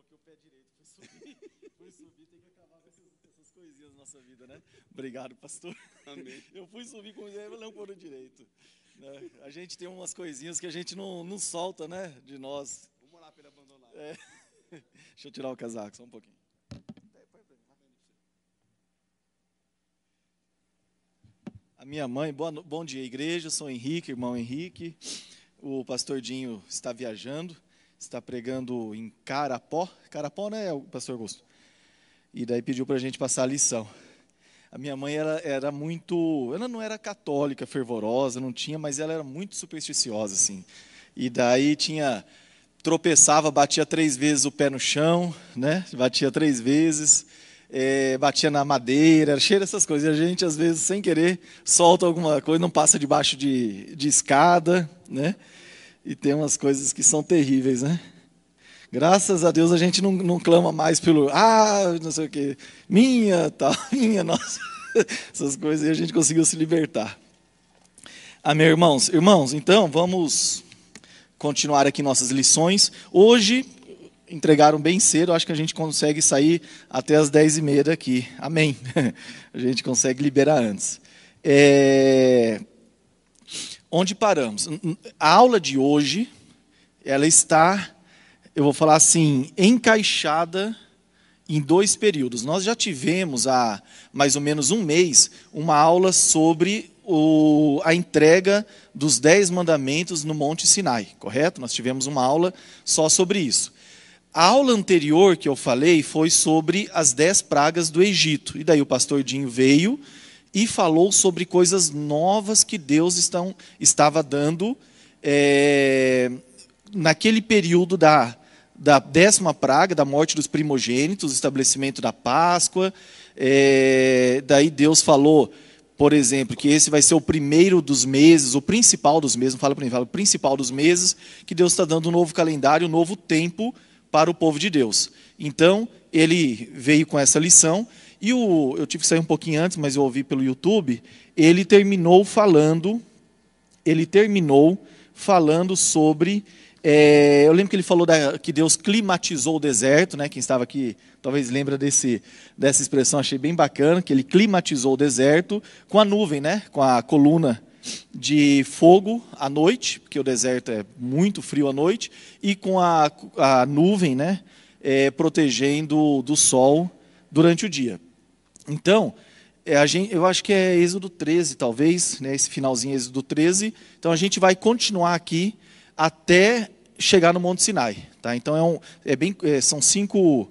coloquei o pé direito, fui subir, fui subir, tem que acabar com essas, essas coisinhas na nossa vida, né? Obrigado, pastor. Amém. Eu fui subir com o não pôr direito. Né? A gente tem umas coisinhas que a gente não, não solta, né? De nós. Vamos orar para ele abandonar. É. Deixa eu tirar o casaco só um pouquinho. A minha mãe, boa, bom dia, igreja. Sou Henrique, irmão Henrique. O pastor Dinho está viajando, está pregando em Carapó. Carapó, né, pastor Augusto? E daí pediu para a gente passar a lição. A minha mãe era, era muito. Ela não era católica, fervorosa, não tinha, mas ela era muito supersticiosa, assim. E daí tinha. Tropeçava, batia três vezes o pé no chão, né? Batia três vezes, eh, batia na madeira, era cheio dessas coisas. E a gente, às vezes, sem querer, solta alguma coisa, não passa debaixo de, de escada, né? E tem umas coisas que são terríveis, né? Graças a Deus a gente não, não clama mais pelo, ah, não sei o quê, minha, tal, minha, nossa. Essas coisas e a gente conseguiu se libertar. Amém, irmãos? Irmãos, então vamos continuar aqui nossas lições. Hoje, entregaram bem cedo, acho que a gente consegue sair até as 10h30 daqui. Amém. A gente consegue liberar antes. É, Onde paramos? A aula de hoje, ela está, eu vou falar assim, encaixada em dois períodos. Nós já tivemos há mais ou menos um mês uma aula sobre o, a entrega dos Dez Mandamentos no Monte Sinai, correto? Nós tivemos uma aula só sobre isso. A aula anterior que eu falei foi sobre as dez pragas do Egito. E daí o pastor Dinho veio e falou sobre coisas novas que Deus estão, estava dando é, naquele período da, da décima praga, da morte dos primogênitos, estabelecimento da Páscoa. É, daí Deus falou, por exemplo, que esse vai ser o primeiro dos meses, o principal dos meses, não fala mim, fala o principal dos meses, que Deus está dando um novo calendário, um novo tempo para o povo de Deus. Então, ele veio com essa lição, e o, eu tive que sair um pouquinho antes, mas eu ouvi pelo YouTube, ele terminou falando, ele terminou falando sobre é, eu lembro que ele falou da, que Deus climatizou o deserto, né? Quem estava aqui talvez lembra desse, dessa expressão, achei bem bacana, que ele climatizou o deserto com a nuvem, né? Com a coluna de fogo à noite, porque o deserto é muito frio à noite, e com a, a nuvem, né? É, protegendo do sol durante o dia. Então, é, gente, eu acho que é Êxodo 13, talvez, né? Esse finalzinho Êxodo 13. Então a gente vai continuar aqui até chegar no Monte Sinai. Tá? Então é um, é bem, é, são cinco,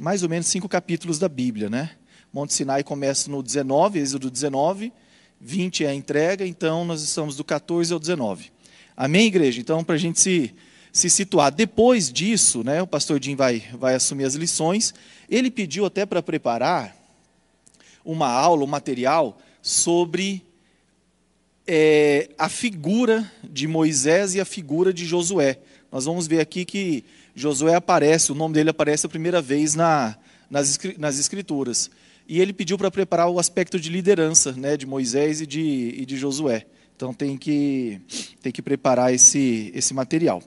mais ou menos cinco capítulos da Bíblia. Né? Monte Sinai começa no 19, Êxodo 19, 20 é a entrega, então nós estamos do 14 ao 19. Amém, igreja? Então, para a gente se, se situar. Depois disso, né, o pastor Jim vai, vai assumir as lições. Ele pediu até para preparar uma aula, um material sobre é, a figura de Moisés e a figura de Josué. Nós vamos ver aqui que Josué aparece, o nome dele aparece a primeira vez na, nas, nas Escrituras. E ele pediu para preparar o aspecto de liderança né, de Moisés e de, e de Josué. Então tem que, tem que preparar esse, esse material.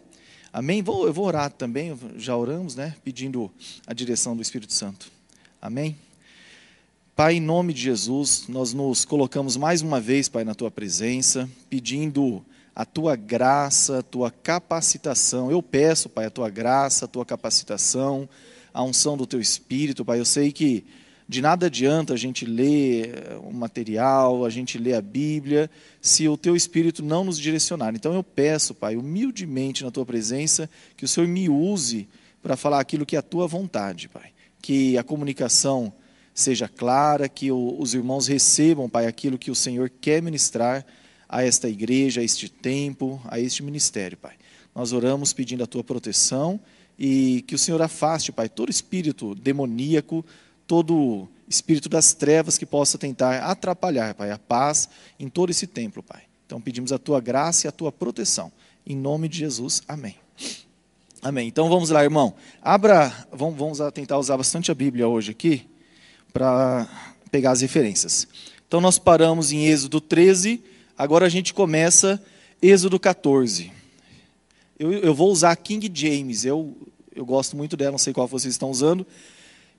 Amém? Vou, eu vou orar também, já oramos, né? Pedindo a direção do Espírito Santo. Amém? Pai, em nome de Jesus, nós nos colocamos mais uma vez, Pai, na tua presença, pedindo a tua graça, a tua capacitação. Eu peço, Pai, a tua graça, a tua capacitação, a unção do teu espírito, Pai. Eu sei que de nada adianta a gente ler o material, a gente ler a Bíblia, se o teu espírito não nos direcionar. Então eu peço, Pai, humildemente na tua presença, que o Senhor me use para falar aquilo que é a tua vontade, Pai. Que a comunicação seja clara, que os irmãos recebam, Pai, aquilo que o Senhor quer ministrar a esta igreja, a este tempo, a este ministério, Pai. Nós oramos pedindo a tua proteção e que o Senhor afaste, Pai, todo espírito demoníaco, todo espírito das trevas que possa tentar atrapalhar, Pai, a paz em todo esse templo, Pai. Então pedimos a tua graça e a tua proteção. Em nome de Jesus, amém. Amém. Então vamos lá, irmão. Abra, vamos, vamos tentar usar bastante a Bíblia hoje aqui para pegar as referências. Então nós paramos em Êxodo 13, agora a gente começa Êxodo 14. Eu, eu vou usar King James, eu, eu gosto muito dela, não sei qual vocês estão usando.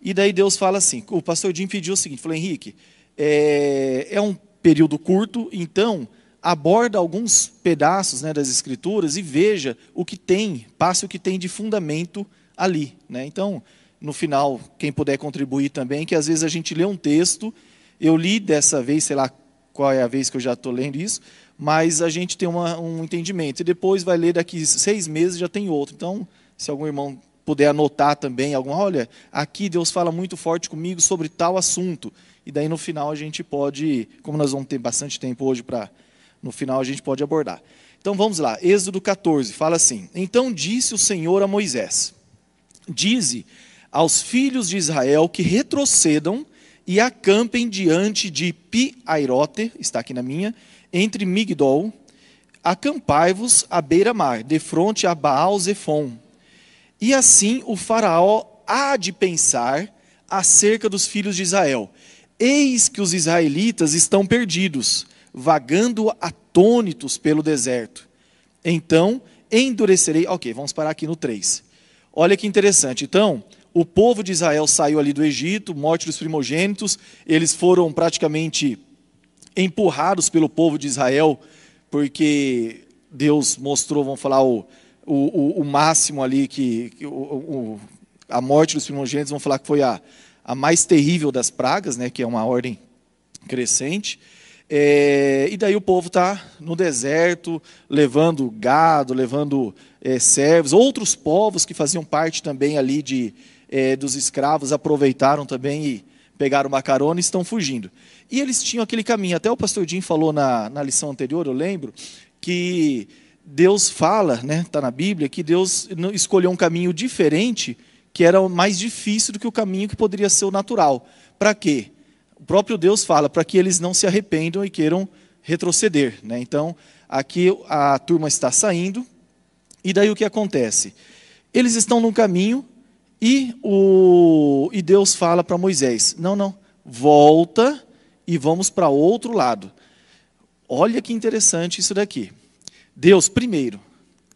E daí Deus fala assim: o pastor Jim pediu o seguinte: falou, Henrique, é, é um período curto, então aborda alguns pedaços né, das Escrituras e veja o que tem, passe o que tem de fundamento ali. Né? Então, no final, quem puder contribuir também, que às vezes a gente lê um texto, eu li dessa vez, sei lá qual é a vez que eu já estou lendo isso, mas a gente tem uma, um entendimento. E depois vai ler daqui seis meses já tem outro. Então, se algum irmão puder anotar também alguma, olha, aqui Deus fala muito forte comigo sobre tal assunto. E daí no final a gente pode, como nós vamos ter bastante tempo hoje para no final a gente pode abordar. Então vamos lá, Êxodo 14, fala assim: Então disse o Senhor a Moisés: Dize aos filhos de Israel que retrocedam e acampem diante de Pi-Airote, está aqui na minha, entre Migdol, acampai-vos à beira-mar, de frente a Baal-Zephon. E assim o faraó há de pensar acerca dos filhos de Israel. Eis que os israelitas estão perdidos, vagando atônitos pelo deserto. Então endurecerei. Ok, vamos parar aqui no 3. Olha que interessante. Então, o povo de Israel saiu ali do Egito, morte dos primogênitos, eles foram praticamente empurrados pelo povo de Israel, porque Deus mostrou, vamos falar, o, o, o máximo ali, que, que o, a morte dos primogênitos, vamos falar que foi a, a mais terrível das pragas, né, que é uma ordem crescente. É, e daí o povo está no deserto, levando gado, levando é, servos. Outros povos que faziam parte também ali de, é, dos escravos aproveitaram também e pegaram uma carona e estão fugindo. E eles tinham aquele caminho. Até o pastor Jim falou na, na lição anterior, eu lembro, que Deus fala, está né, tá na Bíblia, que Deus escolheu um caminho diferente, que era mais difícil do que o caminho que poderia ser o natural. Para quê? o próprio Deus fala para que eles não se arrependam e queiram retroceder. Né? Então, aqui a turma está saindo, e daí o que acontece? Eles estão no caminho e, o, e Deus fala para Moisés: não, não, volta e vamos para outro lado. Olha que interessante isso daqui. Deus, primeiro,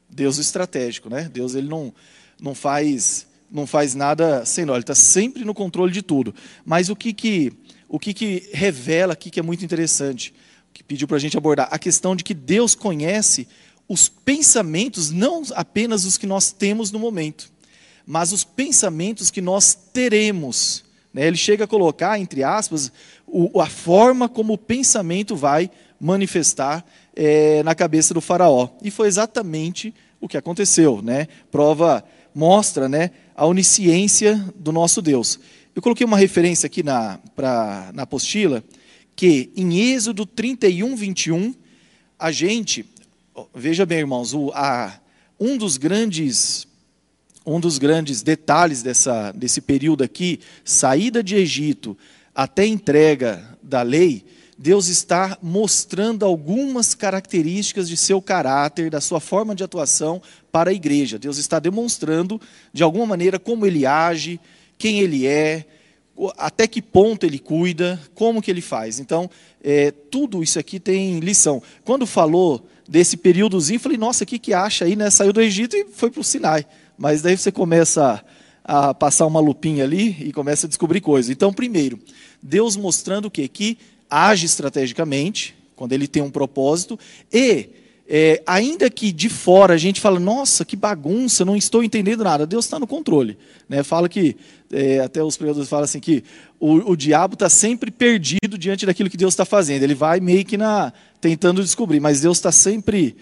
Deus estratégico, né? Deus ele não, não faz não faz nada sem nós, ele está sempre no controle de tudo. Mas o que, que o que, que revela aqui que é muito interessante, que pediu para a gente abordar, a questão de que Deus conhece os pensamentos, não apenas os que nós temos no momento, mas os pensamentos que nós teremos. Né? Ele chega a colocar, entre aspas, o, a forma como o pensamento vai manifestar é, na cabeça do faraó. E foi exatamente o que aconteceu. Né? Prova, mostra né, a onisciência do nosso Deus. Eu coloquei uma referência aqui na, pra, na apostila, que em Êxodo 31, 21, a gente, veja bem, irmãos, o, a, um dos grandes um dos grandes detalhes dessa, desse período aqui, saída de Egito até entrega da lei, Deus está mostrando algumas características de seu caráter, da sua forma de atuação para a igreja. Deus está demonstrando, de alguma maneira, como ele age, quem ele é, até que ponto ele cuida, como que ele faz. Então, é, tudo isso aqui tem lição. Quando falou desse períodozinho, falei, nossa, o que, que acha aí, né? Saiu do Egito e foi para o Sinai. Mas daí você começa a, passar uma lupinha ali e começa a descobrir coisas. Então, primeiro, Deus mostrando o quê? Que age estrategicamente, quando ele tem um propósito, e é, ainda que de fora a gente fala, nossa, que bagunça, não estou entendendo nada, Deus está no controle. Né? Fala que, é, até os pregadores falam assim, que o, o diabo está sempre perdido diante daquilo que Deus está fazendo. Ele vai meio que na, tentando descobrir, mas Deus está sempre,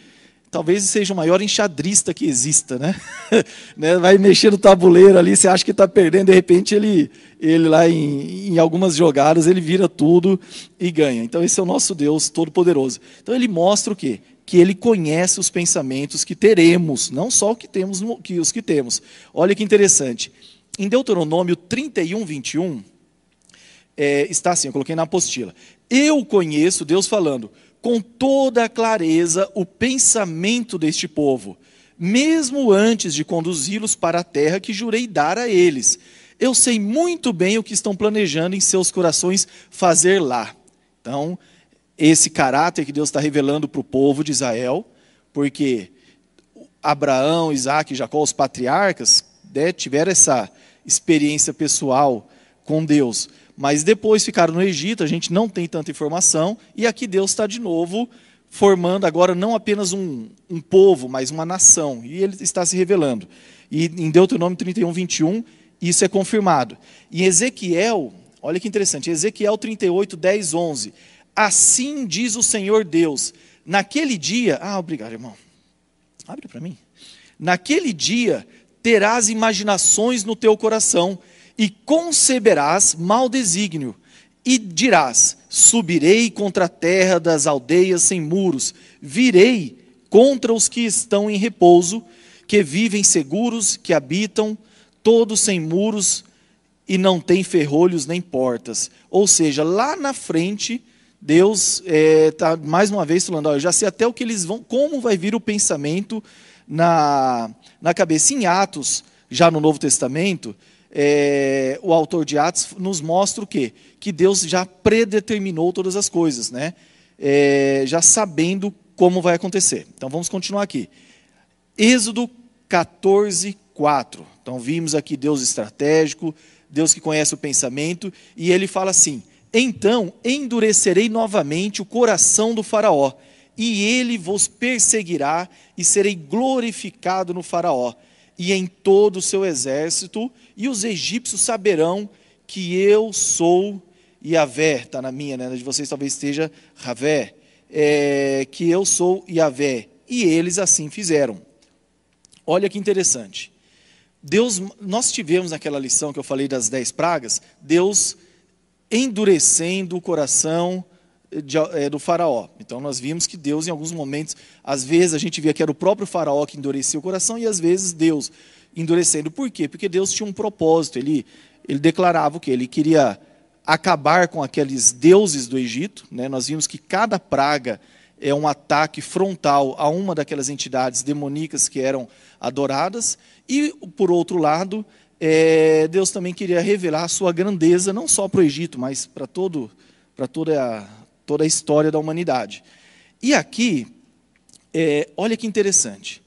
talvez seja o maior enxadrista que exista. Né? né? Vai mexer no tabuleiro ali, você acha que está perdendo, de repente ele, ele lá em, em algumas jogadas, ele vira tudo e ganha. Então esse é o nosso Deus Todo-Poderoso. Então ele mostra o quê? que ele conhece os pensamentos que teremos, não só o que temos, que os que temos. Olha que interessante. Em Deuteronômio 31, 21, é, está assim, eu coloquei na apostila. Eu conheço, Deus falando, com toda a clareza o pensamento deste povo, mesmo antes de conduzi-los para a terra que jurei dar a eles. Eu sei muito bem o que estão planejando em seus corações fazer lá. Então, esse caráter que Deus está revelando para o povo de Israel, porque Abraão, Isaac Jacó, os patriarcas, né, tiveram essa experiência pessoal com Deus, mas depois ficaram no Egito, a gente não tem tanta informação, e aqui Deus está de novo formando agora não apenas um, um povo, mas uma nação, e ele está se revelando. E em Deuteronômio 31, 21, isso é confirmado. Em Ezequiel, olha que interessante, Ezequiel 38, 10, 11. Assim diz o Senhor Deus, naquele dia. Ah, obrigado, irmão. Abre para mim. Naquele dia terás imaginações no teu coração e conceberás mau desígnio e dirás: Subirei contra a terra das aldeias sem muros, virei contra os que estão em repouso, que vivem seguros, que habitam todos sem muros e não têm ferrolhos nem portas. Ou seja, lá na frente, Deus está é, mais uma vez falando: ó, eu já sei até o que eles vão, como vai vir o pensamento na, na cabeça. Em Atos, já no Novo Testamento, é, o autor de Atos nos mostra o quê? Que Deus já predeterminou todas as coisas, né? É, já sabendo como vai acontecer. Então vamos continuar aqui. Êxodo 14, 4. Então vimos aqui Deus estratégico, Deus que conhece o pensamento, e ele fala assim: Então endurecerei novamente o coração do Faraó, e ele vos perseguirá, e serei glorificado no Faraó e em todo o seu exército, e os egípcios saberão que eu sou Yahvé, está na minha, né? de vocês talvez esteja Ravé, é, que eu sou Yahvé. E eles assim fizeram. Olha que interessante. Deus, nós tivemos naquela lição que eu falei das dez pragas, Deus endurecendo o coração de, é, do faraó. Então nós vimos que Deus, em alguns momentos, às vezes a gente via que era o próprio faraó que endurecia o coração e às vezes Deus endurecendo. Por quê? Porque Deus tinha um propósito. Ele, ele declarava o que? Ele queria acabar com aqueles deuses do Egito. Né? Nós vimos que cada praga é um ataque frontal a uma daquelas entidades demoníacas que eram adoradas. E, por outro lado, é, Deus também queria revelar a sua grandeza, não só para o Egito, mas para todo, para toda a, toda a história da humanidade. E aqui, é, olha que interessante.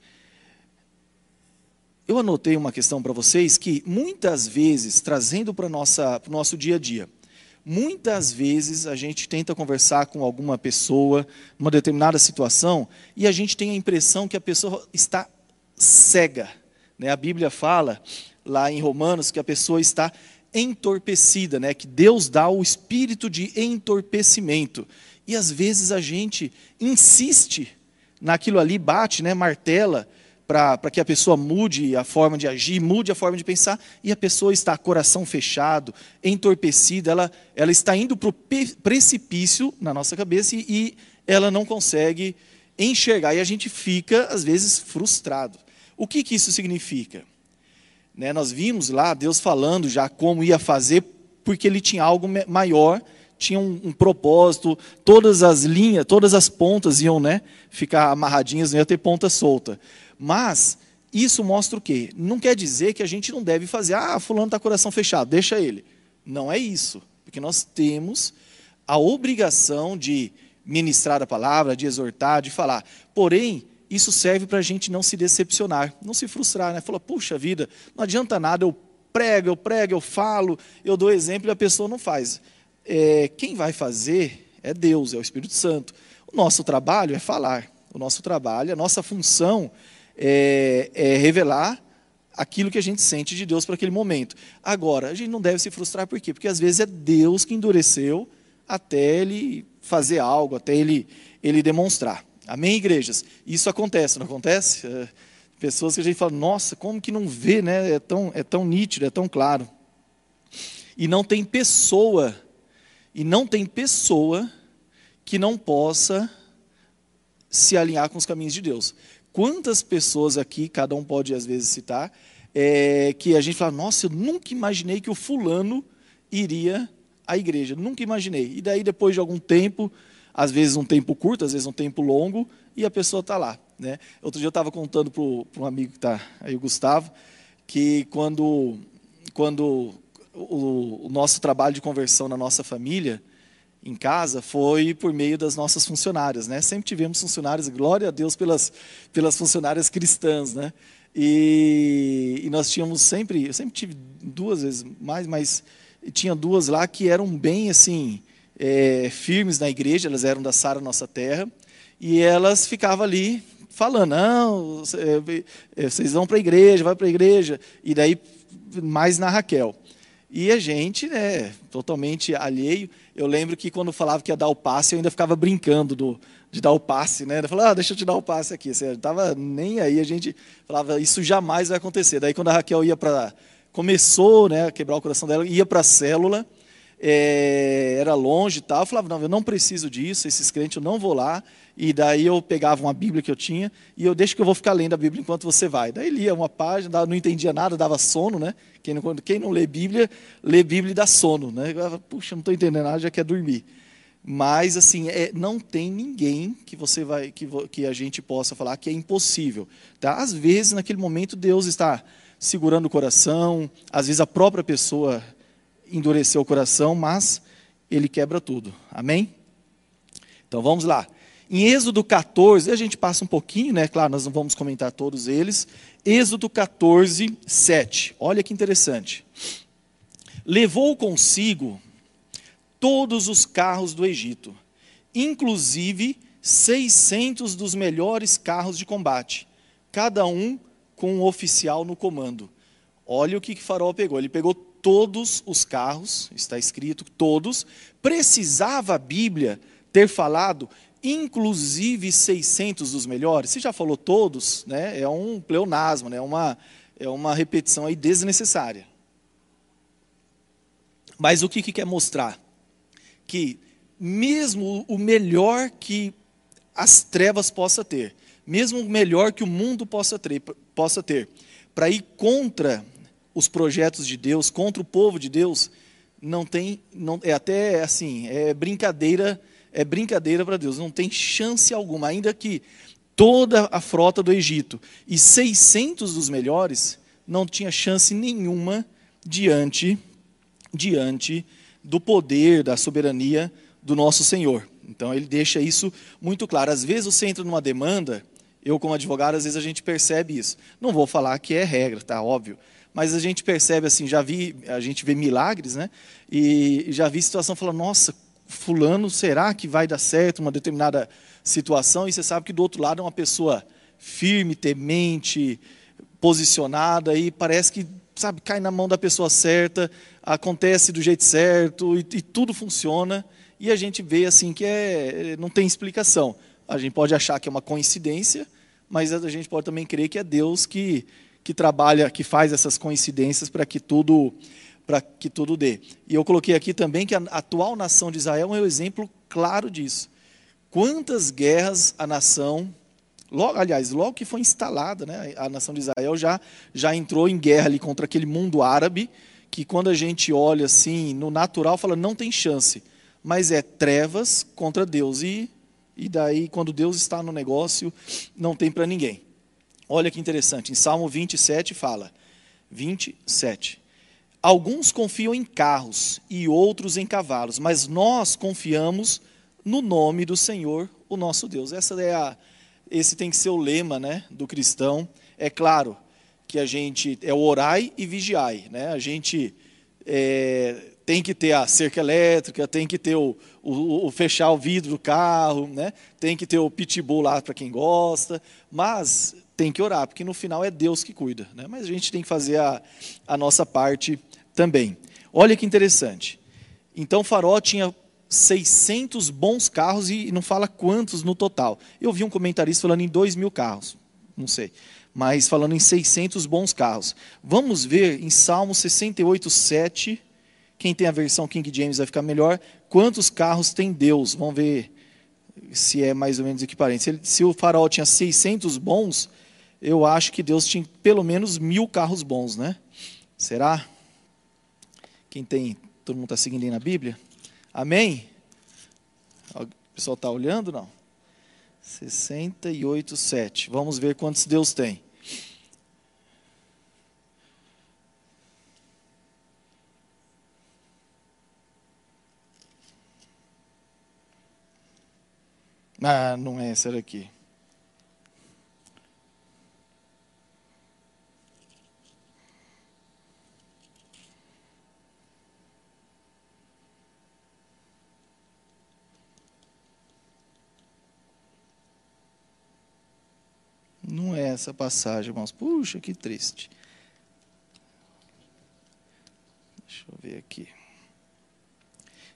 Eu anotei uma questão para vocês que muitas vezes, trazendo para o nosso dia a dia, muitas vezes a gente tenta conversar com alguma pessoa numa determinada situação e a gente tem a impressão que a pessoa está cega. Né? A Bíblia fala lá em Romanos que a pessoa está entorpecida, né? que Deus dá o espírito de entorpecimento. E às vezes a gente insiste naquilo ali, bate, né? martela, para que a pessoa mude a forma de agir, mude a forma de pensar, e a pessoa está coração fechado, entorpecida, ela, ela está indo para o precipício na nossa cabeça e, e ela não consegue enxergar. E a gente fica, às vezes, frustrado. O que, que isso significa? Né, nós vimos lá Deus falando já como ia fazer, porque ele tinha algo maior, tinha um, um, propósito, todas as linhas, todas as pontas iam né, ficar amarradinhas, não ia ter ponta solta. Mas isso mostra o quê? Não quer dizer que a gente não deve fazer, ah, fulano está coração fechado, deixa ele. Não é isso, porque nós temos a obrigação de ministrar a palavra, de exortar, de falar. Porém, isso serve para a gente não se decepcionar, não se frustrar, né? Falar, puxa vida, não adianta nada, eu prego, eu prego, eu falo, eu dou exemplo e a pessoa não faz. É, quem vai fazer é Deus, é o Espírito Santo. O nosso trabalho é falar, o nosso trabalho, a nossa função é, é revelar aquilo que a gente sente de Deus para aquele momento. Agora, a gente não deve se frustrar, por quê? Porque às vezes é Deus que endureceu até ele fazer algo, até ele, ele demonstrar. Amém, igrejas? Isso acontece, não acontece? É, pessoas que a gente fala, nossa, como que não vê, né? É tão, é tão nítido, é tão claro. E não tem pessoa, e não tem pessoa que não possa se alinhar com os caminhos de Deus. Quantas pessoas aqui, cada um pode às vezes citar, é, que a gente fala, nossa, eu nunca imaginei que o fulano iria à igreja, nunca imaginei. E daí, depois de algum tempo, às vezes um tempo curto, às vezes um tempo longo, e a pessoa está lá. Né? Outro dia eu estava contando para um amigo que está aí, o Gustavo, que quando, quando o, o, nosso trabalho de conversão na nossa família, em casa, foi por meio das nossas funcionárias. Né? Sempre tivemos funcionárias, glória a Deus pelas, pelas funcionárias cristãs. Né? E, e nós tínhamos sempre, eu sempre tive duas vezes mais, mas tinha duas lá que eram bem assim é, firmes na igreja, elas eram da Sara Nossa Terra, e elas ficavam ali falando, não, é, vocês vão para a igreja, vai para a igreja, e daí mais na Raquel. E a gente, né, totalmente alheio. Eu lembro que quando falava que ia dar o passe, eu ainda ficava brincando do, de dar o passe, né? Eu falava, ah, deixa eu te dar o passe aqui. Você estava nem aí, a gente falava, isso jamais vai acontecer. Daí quando a Raquel ia para começou, né, a quebrar o coração dela, ia para a célula, é, era longe e tal. Eu falava, não, eu não preciso disso, esses crentes eu não vou lá. E daí eu pegava uma Bíblia que eu tinha e eu deixo que eu vou ficar lendo a Bíblia enquanto você vai. Daí lia uma página, não entendia nada, dava sono, né? Quem não, quem não lê Bíblia, lê Bíblia e dá sono, né? Eu, Puxa, não estou entendendo nada, já quer dormir. Mas assim, é, não tem ninguém que você vai que, que a gente possa falar que é impossível. Tá? Às vezes, naquele momento, Deus está segurando o coração, às vezes a própria pessoa endureceu o coração, mas ele quebra tudo. Amém? Então vamos lá. Em Êxodo 14, a gente passa um pouquinho, né? Claro, nós não vamos comentar todos eles. Êxodo 14, 7. Olha que interessante. Levou consigo todos os carros do Egito, inclusive 600 dos melhores carros de combate, cada um com um oficial no comando. Olha o que, que pegou. Ele pegou todos os carros, está escrito todos. Precisava a Bíblia ter falado inclusive 600 dos melhores. Você já falou todos, né? É um pleonasmo, né? É uma é uma repetição aí desnecessária. Mas o que, que quer mostrar? Que mesmo o melhor que as trevas possa ter, mesmo o melhor que o mundo possa ter, possa ter, para ir contra os projetos de Deus, contra o povo de Deus, não tem, não, é até assim, é brincadeira é brincadeira para Deus, não tem chance alguma, ainda que toda a frota do Egito e 600 dos melhores não tinha chance nenhuma diante diante do poder, da soberania do nosso Senhor. Então ele deixa isso muito claro. Às vezes você entra numa demanda, eu como advogado, às vezes a gente percebe isso. Não vou falar que é regra, tá óbvio, mas a gente percebe assim, já vi, a gente vê milagres, né? E já vi situação falando, nossa, fulano, será que vai dar certo uma determinada situação? E você sabe que do outro lado é uma pessoa firme, temente, posicionada e parece que, sabe, cai na mão da pessoa certa, acontece do jeito certo e, e tudo funciona. E a gente vê assim que é, não tem explicação. A gente pode achar que é uma coincidência, mas a gente pode também crer que é Deus que, que trabalha, que faz essas coincidências para que tudo para que tudo dê. E eu coloquei aqui também que a atual nação de Israel é um exemplo claro disso. Quantas guerras a nação, logo, aliás, logo que foi instalada, né, a nação de Israel já, já entrou em guerra ali contra aquele mundo árabe, que quando a gente olha assim, no natural, fala, não tem chance. Mas é trevas contra Deus. E, e daí, quando Deus está no negócio, não tem para ninguém. Olha que interessante, em Salmo 27 fala, 27. Alguns confiam em carros e outros em cavalos, mas nós confiamos no nome do Senhor, o nosso Deus. Essa é a, esse tem que ser o lema né, do cristão. É claro que a gente é o orai e vigiai. Né? A gente é, tem que ter a cerca elétrica, tem que ter o, o, o, fechar o vidro do carro, né? tem que ter o pitbull lá para quem gosta, mas tem que orar, porque no final é Deus que cuida. Né? Mas a gente tem que fazer a, a nossa parte também. Olha que interessante. Então Faraó tinha 600 bons carros e não fala quantos no total. Eu vi um comentarista falando em 2 mil carros, não sei, mas falando em 600 bons carros. Vamos ver em Salmo 68, 7, quem tem a versão King James vai ficar melhor, quantos carros tem Deus. Vamos ver se é mais ou menos equiparente. Se, ele, se o faraó tinha 600 bons, eu acho que Deus tinha pelo menos mil carros bons, né? Será? Quem tem, todo mundo está seguindo aí na Bíblia? Amém? O pessoal está olhando? Não. 68, 7. Vamos ver quantos Deus tem. Ah, não é essa daqui. Essa passagem, irmãos. Puxa, que triste. Deixa eu ver aqui.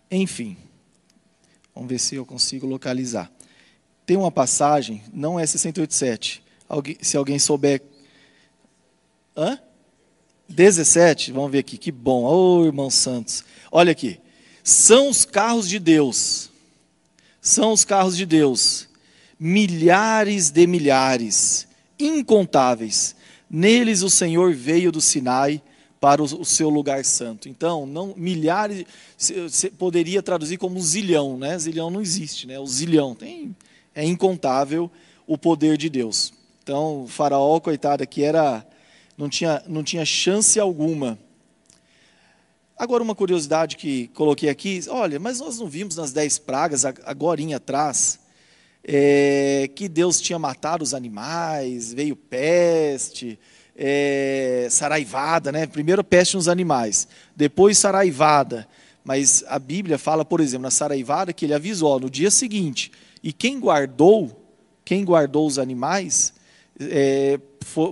Enfim, vamos ver se eu consigo localizar. Tem uma passagem, não é 687. Alguém, se alguém souber. Hã? 17, vamos ver aqui, que bom. Ô oh, irmão Santos. Olha aqui. São os carros de Deus. São os carros de Deus. Milhares de milhares, incontáveis. Neles o Senhor veio do Sinai para o, seu lugar santo. Então, não milhares, você poderia traduzir como zilhão, né? Zilhão não existe, né? O zilhão tem é incontável o poder de Deus. Então, o faraó, coitado, aqui era não tinha não tinha chance alguma. Agora uma curiosidade que coloquei aqui, olha, mas nós não vimos nas dez pragas agora atrás é, que Deus tinha matado os animais, veio peste, é, saraivada, né? Primeiro peste nos animais, depois saraivada. Mas a Bíblia fala, por exemplo, na saraivada que ele avisou no dia seguinte. E quem guardou, quem guardou os animais, é,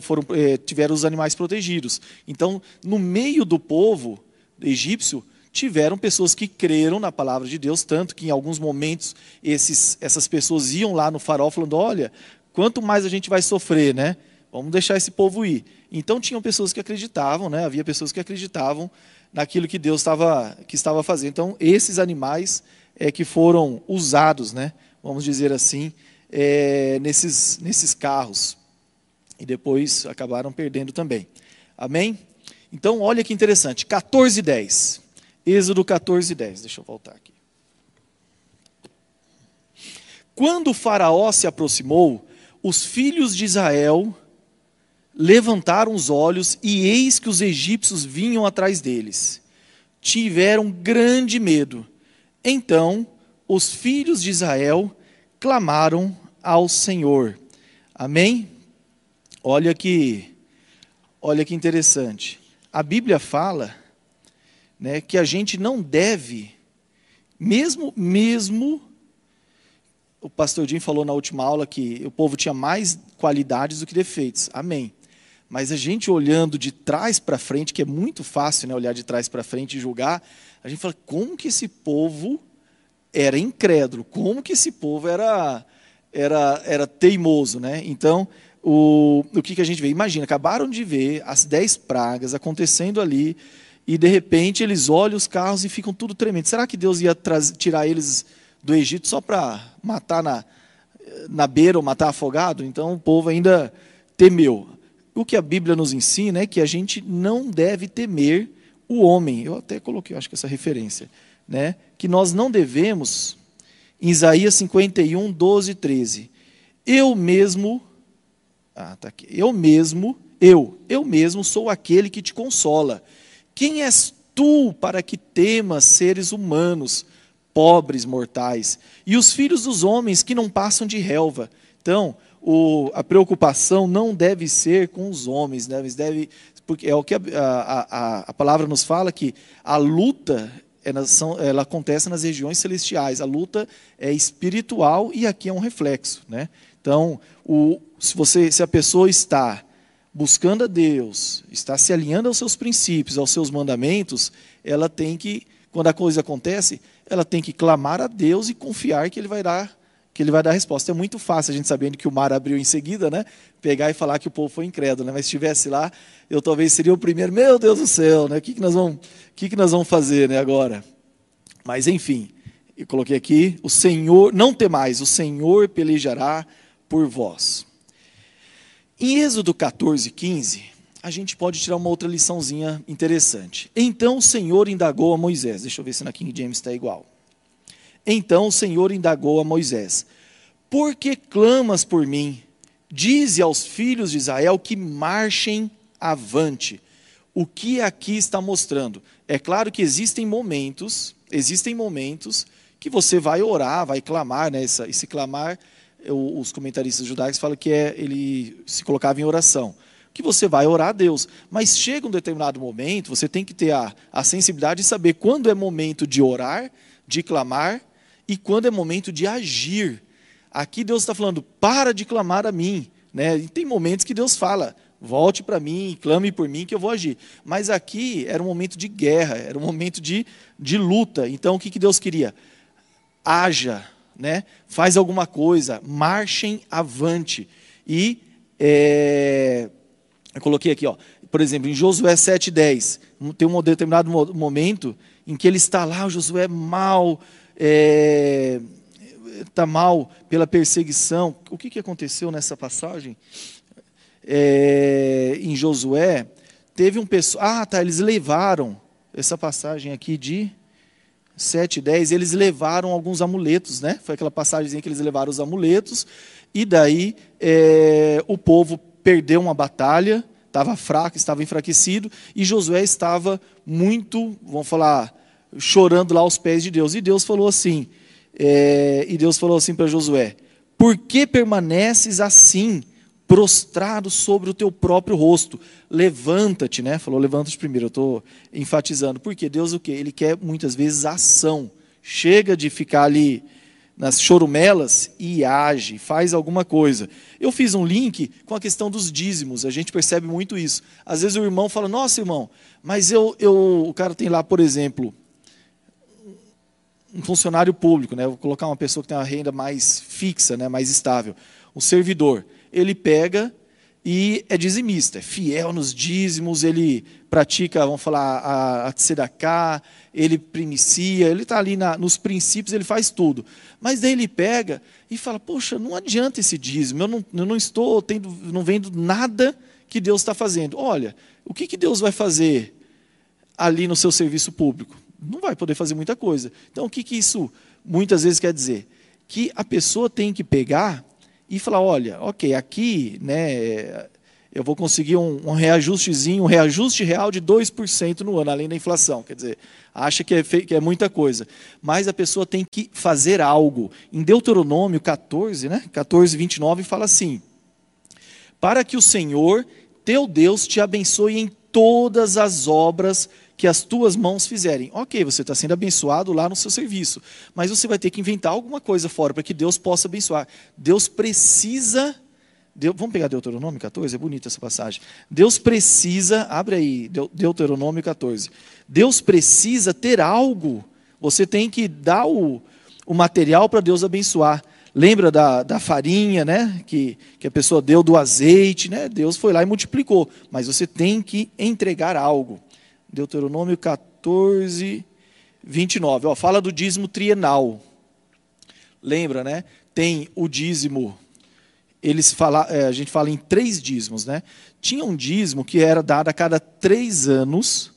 foram, é, tiveram os animais protegidos. Então, no meio do povo egípcio, tiveram pessoas que creram na palavra de Deus, tanto que em alguns momentos esses, essas pessoas iam lá no farol falando: olha, quanto mais a gente vai sofrer, né? Vamos deixar esse povo ir. Então tinham pessoas que acreditavam, né? havia pessoas que acreditavam naquilo que Deus estava, que estava fazendo. Então, esses animais é que foram usados, né? vamos dizer assim, é, nesses, nesses carros. E depois acabaram perdendo também. Amém? Então, olha que interessante. 14, 10. Êxodo 14, 10. Deixa eu voltar aqui. Quando o Faraó se aproximou, os filhos de Israel levantaram os olhos e eis que os egípcios vinham atrás deles. Tiveram grande medo. Então os filhos de Israel clamaram ao Senhor. Amém? Olha que olha que interessante. A Bíblia fala, né, que a gente não deve mesmo mesmo o pastor Jim falou na última aula que o povo tinha mais qualidades do que defeitos. Amém. Mas a gente olhando de trás para frente, que é muito fácil né, olhar de trás para frente e julgar, a gente fala, como que esse povo era incrédulo? Como que esse povo era, era, era teimoso? Né? Então, o, o que, que a gente vê? Imagina, acabaram de ver as dez pragas acontecendo ali, e de repente eles olham os carros e ficam tudo tremendo. Será que Deus ia tirar eles do Egito só para matar na, na beira ou matar afogado? Então o povo ainda temeu o que a Bíblia nos ensina é que a gente não deve temer o homem. Eu até coloquei, acho que essa referência, né? Que nós não devemos, em Isaías 51, 12 e 13. Eu mesmo, ah, tá aqui. Eu mesmo, eu, eu mesmo sou aquele que te consola. Quem és tu para que temas seres humanos, pobres mortais, e os filhos dos homens que não passam de relva? Então, o, a preocupação não deve ser com os homens, né? deve, porque é o que a, a, a palavra nos fala que a luta ela, são, ela, acontece nas regiões celestiais, a luta é espiritual e aqui é um reflexo. Né? Então, o, se, você, se a pessoa está buscando a Deus, está se alinhando aos seus princípios, aos seus mandamentos, ela tem que, quando a coisa acontece, ela tem que clamar a Deus e confiar que Ele vai dar que ele vai dar a resposta. É muito fácil a gente sabendo que o mar abriu em seguida, né? Pegar e falar que o povo foi incrédulo, né? Mas se estivesse lá, eu talvez seria o primeiro, meu Deus do céu, né? O que, que, nós, vamos, o que, que nós vamos fazer né, agora? Mas enfim, eu coloquei aqui, o Senhor, não temais, o Senhor pelejará por vós. Em Êxodo 14, 15, a gente pode tirar uma outra liçãozinha interessante. Então o Senhor indagou a Moisés, deixa eu ver se na King James está igual. Então o Senhor indagou a Moisés: Por que clamas por mim? Dize aos filhos de Israel que marchem avante. O que aqui está mostrando? É claro que existem momentos, existem momentos que você vai orar, vai clamar, né? Esse, esse clamar, os comentaristas judaicos falam que é, ele se colocava em oração que você vai orar a Deus. Mas chega um determinado momento, você tem que ter a, a sensibilidade de saber quando é momento de orar, de clamar e quando é momento de agir. Aqui Deus está falando: para de clamar a mim, Né? E tem momentos que Deus fala, volte para mim, clame por mim que eu vou agir. Mas aqui era um momento de guerra, era um momento de, de luta. Então o que, que Deus queria? Haja, né? faz alguma coisa, marchem avante. E é, eu coloquei aqui, ó, por exemplo, em Josué 7,10, tem um determinado momento em que ele está lá, o Josué mal, está é, mal pela perseguição. O que, que aconteceu nessa passagem? É, em Josué, teve um pessoal. Ah, tá, eles levaram essa passagem aqui de 7, 10, eles levaram alguns amuletos, né? Foi aquela passagem que eles levaram os amuletos, e daí é, o povo perdeu uma batalha, estava fraco, estava enfraquecido, e Josué estava muito, vamos falar, chorando lá aos pés de Deus. E Deus falou assim: é, e Deus falou assim para Josué: Por que permaneces assim, prostrado sobre o teu próprio rosto? Levanta-te, né? Falou, levanta-te primeiro. Eu estou enfatizando. Porque Deus o quê? Ele quer muitas vezes ação. Chega de ficar ali nas chorumelas e age, faz alguma coisa. Eu fiz um link com a questão dos dízimos, a gente percebe muito isso. Às vezes o irmão fala, nossa irmão, mas eu, eu o cara tem lá, por exemplo, um funcionário público, né? vou colocar uma pessoa que tem uma renda mais fixa, né? mais estável, um servidor, ele pega e é dizimista, é fiel nos dízimos, ele pratica, vamos falar, a, a tzedakah, ele primicia, ele está ali na, nos princípios, ele faz tudo. Mas daí ele pega e fala, poxa, não adianta esse dízimo, eu não, eu não estou tendo, não vendo nada que Deus está fazendo. Olha, o que, que Deus vai fazer ali no seu serviço público? não vai poder fazer muita coisa. Então, o que, que isso muitas vezes quer dizer? Que a pessoa tem que pegar e falar: olha, ok, aqui né, eu vou conseguir um, um reajustezinho, um reajuste real de 2% no ano, além da inflação. Quer dizer, acha que é, que é muita coisa. Mas a pessoa tem que fazer algo. Em Deuteronômio 14, né, 14, 29, fala assim: Para que o Senhor, teu Deus, te abençoe em todas as obras que as tuas mãos fizerem. Ok, você está sendo abençoado lá no seu serviço, mas você vai ter que inventar alguma coisa fora para que Deus possa abençoar. Deus precisa. Vamos pegar Deuteronômio 14? É bonita essa passagem. Deus precisa. Abre aí, Deuteronômio 14. Deus precisa ter algo. Você tem que dar o, o material para Deus abençoar. Lembra da, da farinha, né? Que, que a pessoa deu do azeite, né? Deus foi lá e multiplicou. Mas você tem que entregar algo. Deuteronômio 14, 29. Ó, fala do dízimo trienal. Lembra, né? Tem o dízimo. Eles fala, é, a gente fala em três dízimos, né? Tinha um dízimo que era dado a cada três anos,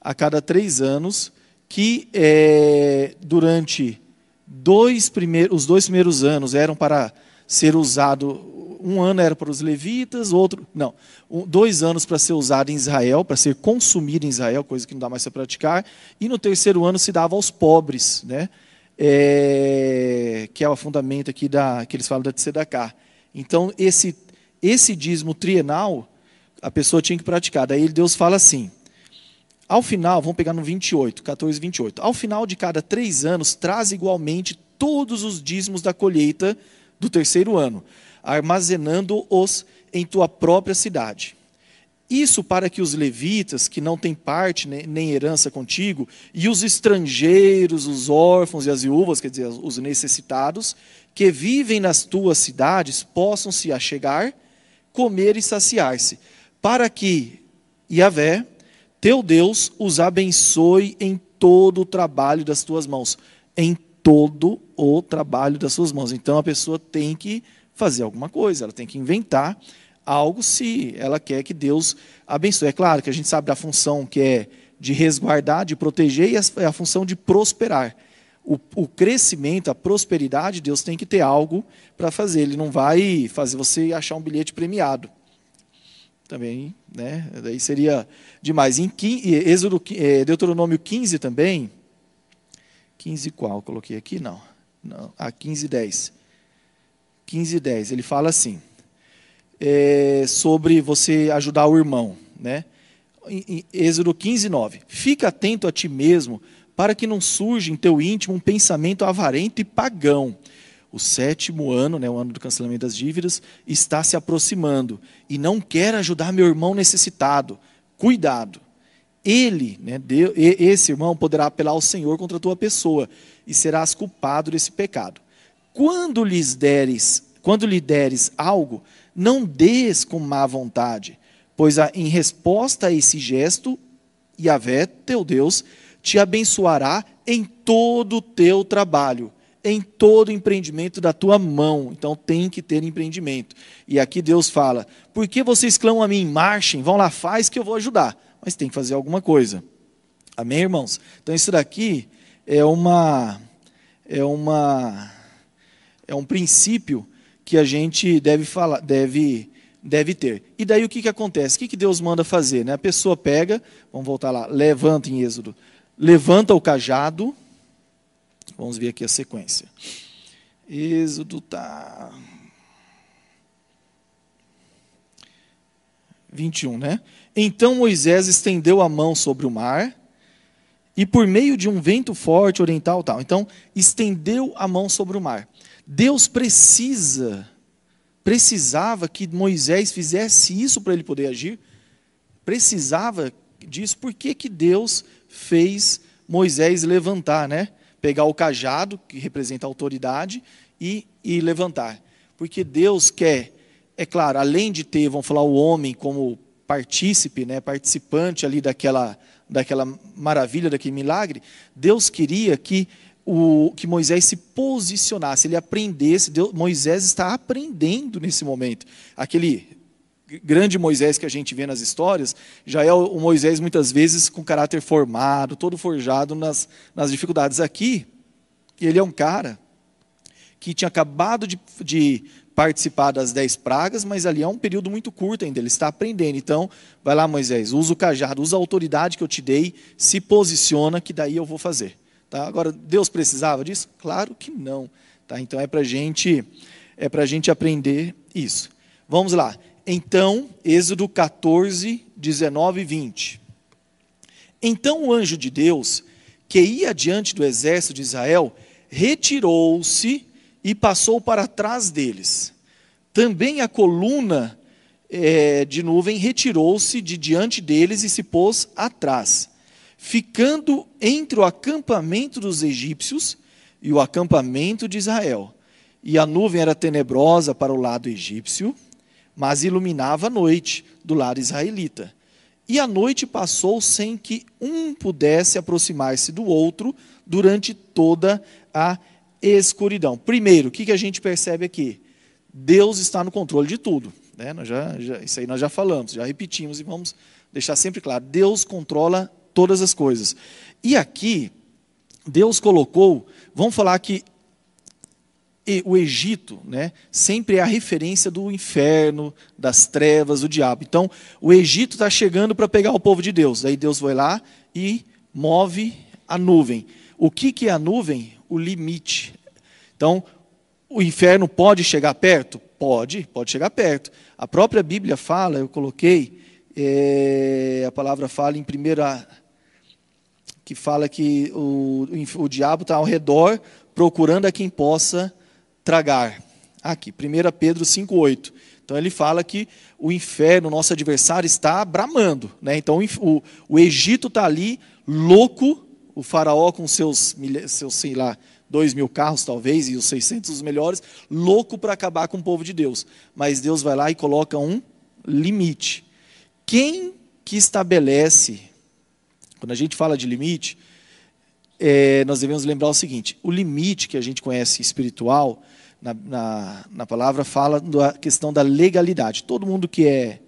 a cada três anos, que é, durante dois primeiros, os dois primeiros anos eram para ser usado um ano era para os levitas, outro. Não, um, dois anos para ser usado em Israel, para ser consumido em Israel, coisa que não dá mais para praticar. E no terceiro ano se dava aos pobres, né? É, que é o fundamento aqui da, que eles falam da Tzedakah. Então, esse, esse dízimo trienal, a pessoa tinha que praticar. Daí Deus fala assim: ao final, vamos pegar no 28, 14, 28. Ao final de cada três anos, traz igualmente todos os dízimos da colheita do terceiro ano armazenando-os em tua própria cidade. Isso para que os levitas, que não têm parte nem herança contigo, e os estrangeiros, os órfãos e as viúvas, quer dizer, os necessitados, que vivem nas tuas cidades, possam se achegar, comer e saciar-se, para que Yahvé, teu Deus, os abençoe em todo o trabalho das tuas mãos. Em todo o trabalho das suas mãos. Então a pessoa tem que fazer alguma coisa, ela tem que inventar algo se ela quer que Deus abençoe. É claro que a gente sabe da função que é de resguardar, de proteger e a, a função de prosperar. O, o, crescimento, a prosperidade, Deus tem que ter algo para fazer. Ele não vai fazer você achar um bilhete premiado. Também, né? Daí seria demais. Em Êxodo, é, Deuteronômio 15 também. 15 qual? Coloquei aqui? Não. não. Ah, 15, 10. 15 e 10. Ele fala assim, é, sobre você ajudar o irmão. Né? Êxodo 15, 9. Fica atento a ti mesmo, para que não surja em teu íntimo um pensamento avarento e pagão, o sétimo ano, né, o ano do cancelamento das dívidas, está se aproximando e não quer ajudar meu irmão necessitado. Cuidado. Ele, né, esse irmão, poderá apelar ao Senhor contra a tua pessoa e serás culpado desse pecado. Quando lhes deres, quando lhe deres algo, não des com má vontade, pois em resposta a esse gesto, Yahvé, teu Deus, te abençoará em todo o teu trabalho, em todo o empreendimento da tua mão. Então tem que ter empreendimento. E aqui Deus fala: por que vocês clamam a mim? Marchem, vão lá, faz que eu vou ajudar. Mas tem que fazer alguma coisa. Amém, irmãos? Então isso daqui é uma é uma é um princípio que a gente deve falar, deve deve ter. E daí o que, que acontece? O que, que Deus manda fazer? Né? A pessoa pega, vamos voltar lá, levanta em Êxodo, levanta o cajado, vamos ver aqui a sequência. Êxodo tá 21, né? Então Moisés estendeu a mão sobre o mar e por meio de um vento forte oriental tal. Então estendeu a mão sobre o mar. Deus precisa precisava que Moisés fizesse isso para ele poder agir? Precisava disso. Por que, que Deus fez Moisés levantar, né? Pegar o cajado, que representa a autoridade, e, e levantar. Porque Deus quer, é claro, além de ter, vamos falar, o homem como partícipe, né, participante ali daquela, daquela maravilha, daquele milagre, Deus queria que o, que Moisés se posicionasse, ele aprendesse. Deus, Moisés está aprendendo nesse momento. Aquele grande Moisés que a gente vê nas histórias, já é o Moisés muitas vezes com caráter formado, todo forjado nas, nas dificuldades. Aqui, ele é um cara que tinha acabado de, de participar das dez pragas, mas ali é um período muito curto ainda, ele está aprendendo. Então, vai lá, Moisés, usa o cajado, usa a autoridade que eu te dei, se posiciona, que daí eu vou fazer. Tá? Agora, Deus precisava disso? Claro que não. Tá? Então é para gente, é a gente aprender isso. Vamos lá. Então, Êxodo 14, 19 e 20. Então o anjo de Deus, que ia diante do exército de Israel, retirou-se e passou para trás deles. Também a coluna é, de nuvem retirou-se de diante deles e se pôs atrás ficando entre o acampamento dos egípcios e o acampamento de Israel. E a nuvem era tenebrosa para o lado egípcio, mas iluminava a noite do lado israelita. E a noite passou sem que um pudesse aproximar-se do outro durante toda a escuridão. Primeiro, o que a gente percebe aqui? Deus está no controle de tudo. Né? Já, já, isso aí nós já falamos, já repetimos e vamos deixar sempre claro: Deus controla todas as coisas. E aqui, Deus colocou, vamos falar que o Egito né, sempre é a referência do inferno, das trevas, do diabo. Então, o Egito está chegando para pegar o povo de Deus. Aí Deus vai lá e move a nuvem. O que, que é a nuvem? O limite. Então, o inferno pode chegar perto? Pode, pode chegar perto. A própria Bíblia fala, eu coloquei, é, a palavra fala em primeira que fala que o, o diabo está ao redor procurando a quem possa tragar. Aqui, 1 Pedro 5,8. Então ele fala que o inferno, nosso adversário, está bramando. Né? Então o, o Egito está ali, louco, o faraó com seus, seus, sei lá, dois mil carros talvez, e os 600 os melhores, louco para acabar com o povo de Deus. Mas Deus vai lá e coloca um limite. Quem que estabelece quando a gente fala de limite, é, nós devemos lembrar o seguinte: o limite que a gente conhece espiritual, na, na, na, palavra, fala da questão da legalidade. Todo mundo que é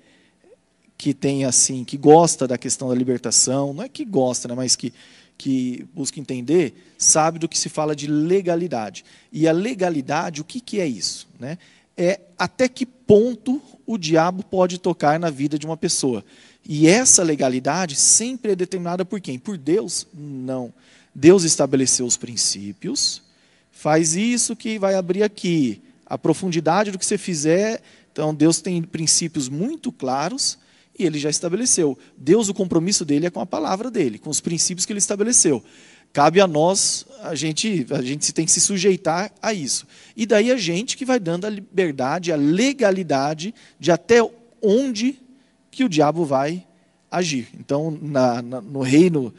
que tem assim, que gosta da questão da libertação, não é que gosta, né, mas que que busca entender, sabe do que se fala de legalidade. E a legalidade, o que, que é isso? Né? É até que ponto o diabo pode tocar na vida de uma pessoa. E essa legalidade sempre é determinada por quem? Por Deus? Não. Deus estabeleceu os princípios, faz isso que vai abrir aqui. A profundidade do que você fizer. Então, Deus tem princípios muito claros e ele já estabeleceu. Deus, o compromisso dele é com a palavra dele, com os princípios que ele estabeleceu. Cabe a nós, a gente, a gente tem que se sujeitar a isso. E daí a gente que vai dando a liberdade, a legalidade de até onde que o diabo vai agir. Então, na, na, no reino,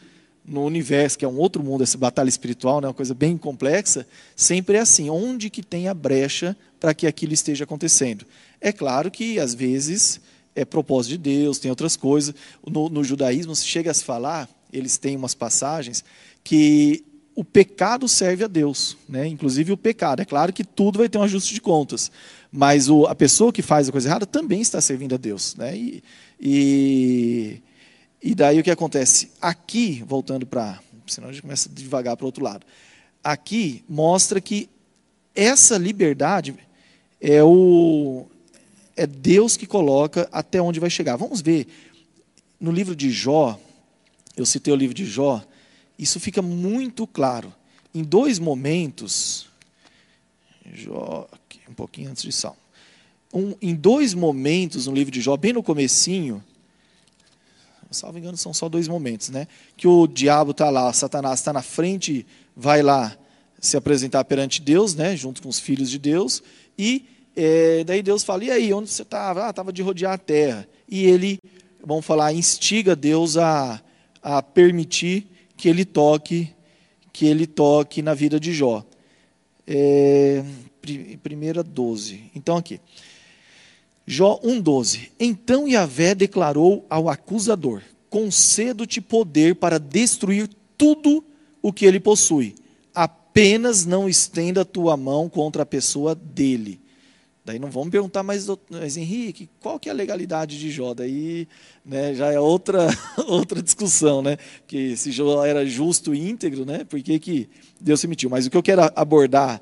no universo, que é um outro mundo, essa batalha espiritual, né, uma coisa bem complexa, sempre é assim, onde que tem a brecha para que aquilo esteja acontecendo. É claro que, às vezes, é propósito de Deus, tem outras coisas. No, no judaísmo, se chega a se falar, eles têm umas passagens, que o pecado serve a Deus, né? inclusive o pecado. É claro que tudo vai ter um ajuste de contas, mas o, a pessoa que faz a coisa errada também está servindo a Deus. Né? E, e, e daí o que acontece? Aqui, voltando para. Senão a gente começa a devagar para o outro lado. Aqui mostra que essa liberdade é, o, é Deus que coloca até onde vai chegar. Vamos ver. No livro de Jó, eu citei o livro de Jó, isso fica muito claro. Em dois momentos, Jó, um pouquinho antes de Salmo. Um, em dois momentos no livro de Jó, bem no comecinho, salvo engano, são só dois momentos, né? Que o diabo está lá, Satanás está na frente, vai lá se apresentar perante Deus, né? Junto com os filhos de Deus, e é, daí Deus fala: e aí, onde você estava? Ah, estava de rodear a terra. E ele, vamos falar, instiga Deus a, a permitir que ele toque, que ele toque na vida de Jó. É, primeira 12. Então aqui. Jó 1,12. Então Yahvé declarou ao acusador: Concedo-te poder para destruir tudo o que ele possui. Apenas não estenda a tua mão contra a pessoa dele. Daí não vamos perguntar mais, mas Henrique, qual que é a legalidade de Jó? Daí né, já é outra, outra discussão, né? Que se Jó era justo e íntegro, né? Por que, que Deus se emitiu? Mas o que eu quero abordar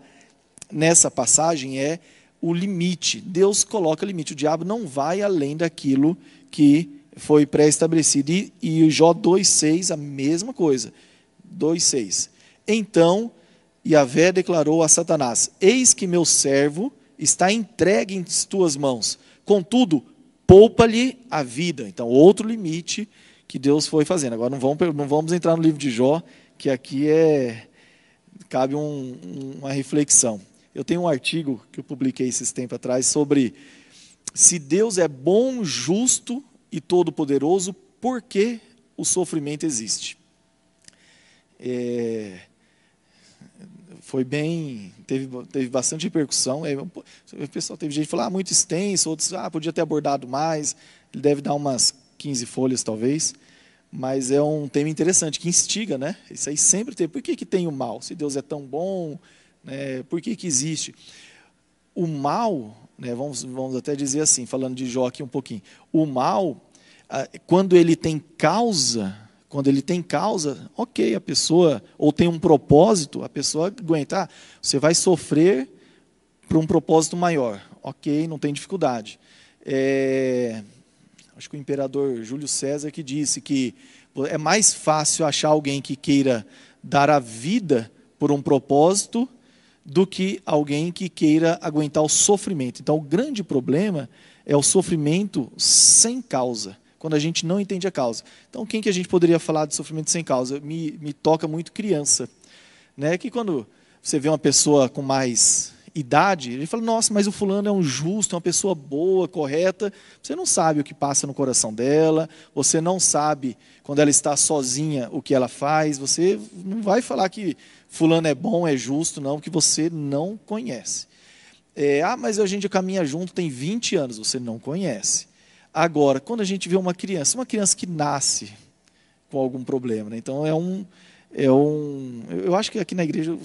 nessa passagem é o limite. Deus coloca limite. O diabo não vai além daquilo que foi pré-estabelecido. E, e Jó 2,6, a mesma coisa. 2,6. Então, Yahvé declarou a Satanás: Eis que meu servo está entregue em tuas mãos. Contudo, poupa-lhe a vida. Então, outro limite que Deus foi fazendo. Agora, não vamos, não vamos entrar no livro de Jó, que aqui é cabe um, uma reflexão. Eu tenho um artigo que eu publiquei esses tempos atrás sobre se Deus é bom, justo e todo-poderoso, por que o sofrimento existe? É, foi bem, teve, teve bastante repercussão. É, o pessoal teve gente que falou, ah, muito extenso, outros, ah, podia ter abordado mais. Ele deve dar umas 15 folhas, talvez. Mas é um tema interessante, que instiga, né? Isso aí sempre tem. Por que, que tem o mal? Se Deus é tão bom, né, por que, que existe? O mal, né, vamos, vamos até dizer assim, falando de Jó aqui um pouquinho. O mal, quando ele tem causa, quando ele tem causa, ok, a pessoa, ou tem um propósito, a pessoa aguentar, você vai sofrer por um propósito maior, ok, não tem dificuldade. É, acho que o imperador Júlio César que disse que é mais fácil achar alguém que queira dar a vida por um propósito do que alguém que queira aguentar o sofrimento. Então, o grande problema é o sofrimento sem causa quando a gente não entende a causa. Então, quem que a gente poderia falar de sofrimento sem causa? Me, me toca muito criança. Né? Que quando você vê uma pessoa com mais idade, ele fala, nossa, mas o fulano é um justo, é uma pessoa boa, correta. Você não sabe o que passa no coração dela, você não sabe, quando ela está sozinha, o que ela faz. Você não vai falar que fulano é bom, é justo, não, que você não conhece. É, ah, mas a gente caminha junto tem 20 anos, você não conhece. Agora, quando a gente vê uma criança, uma criança que nasce com algum problema, né? então é um, é um, eu acho que aqui na igreja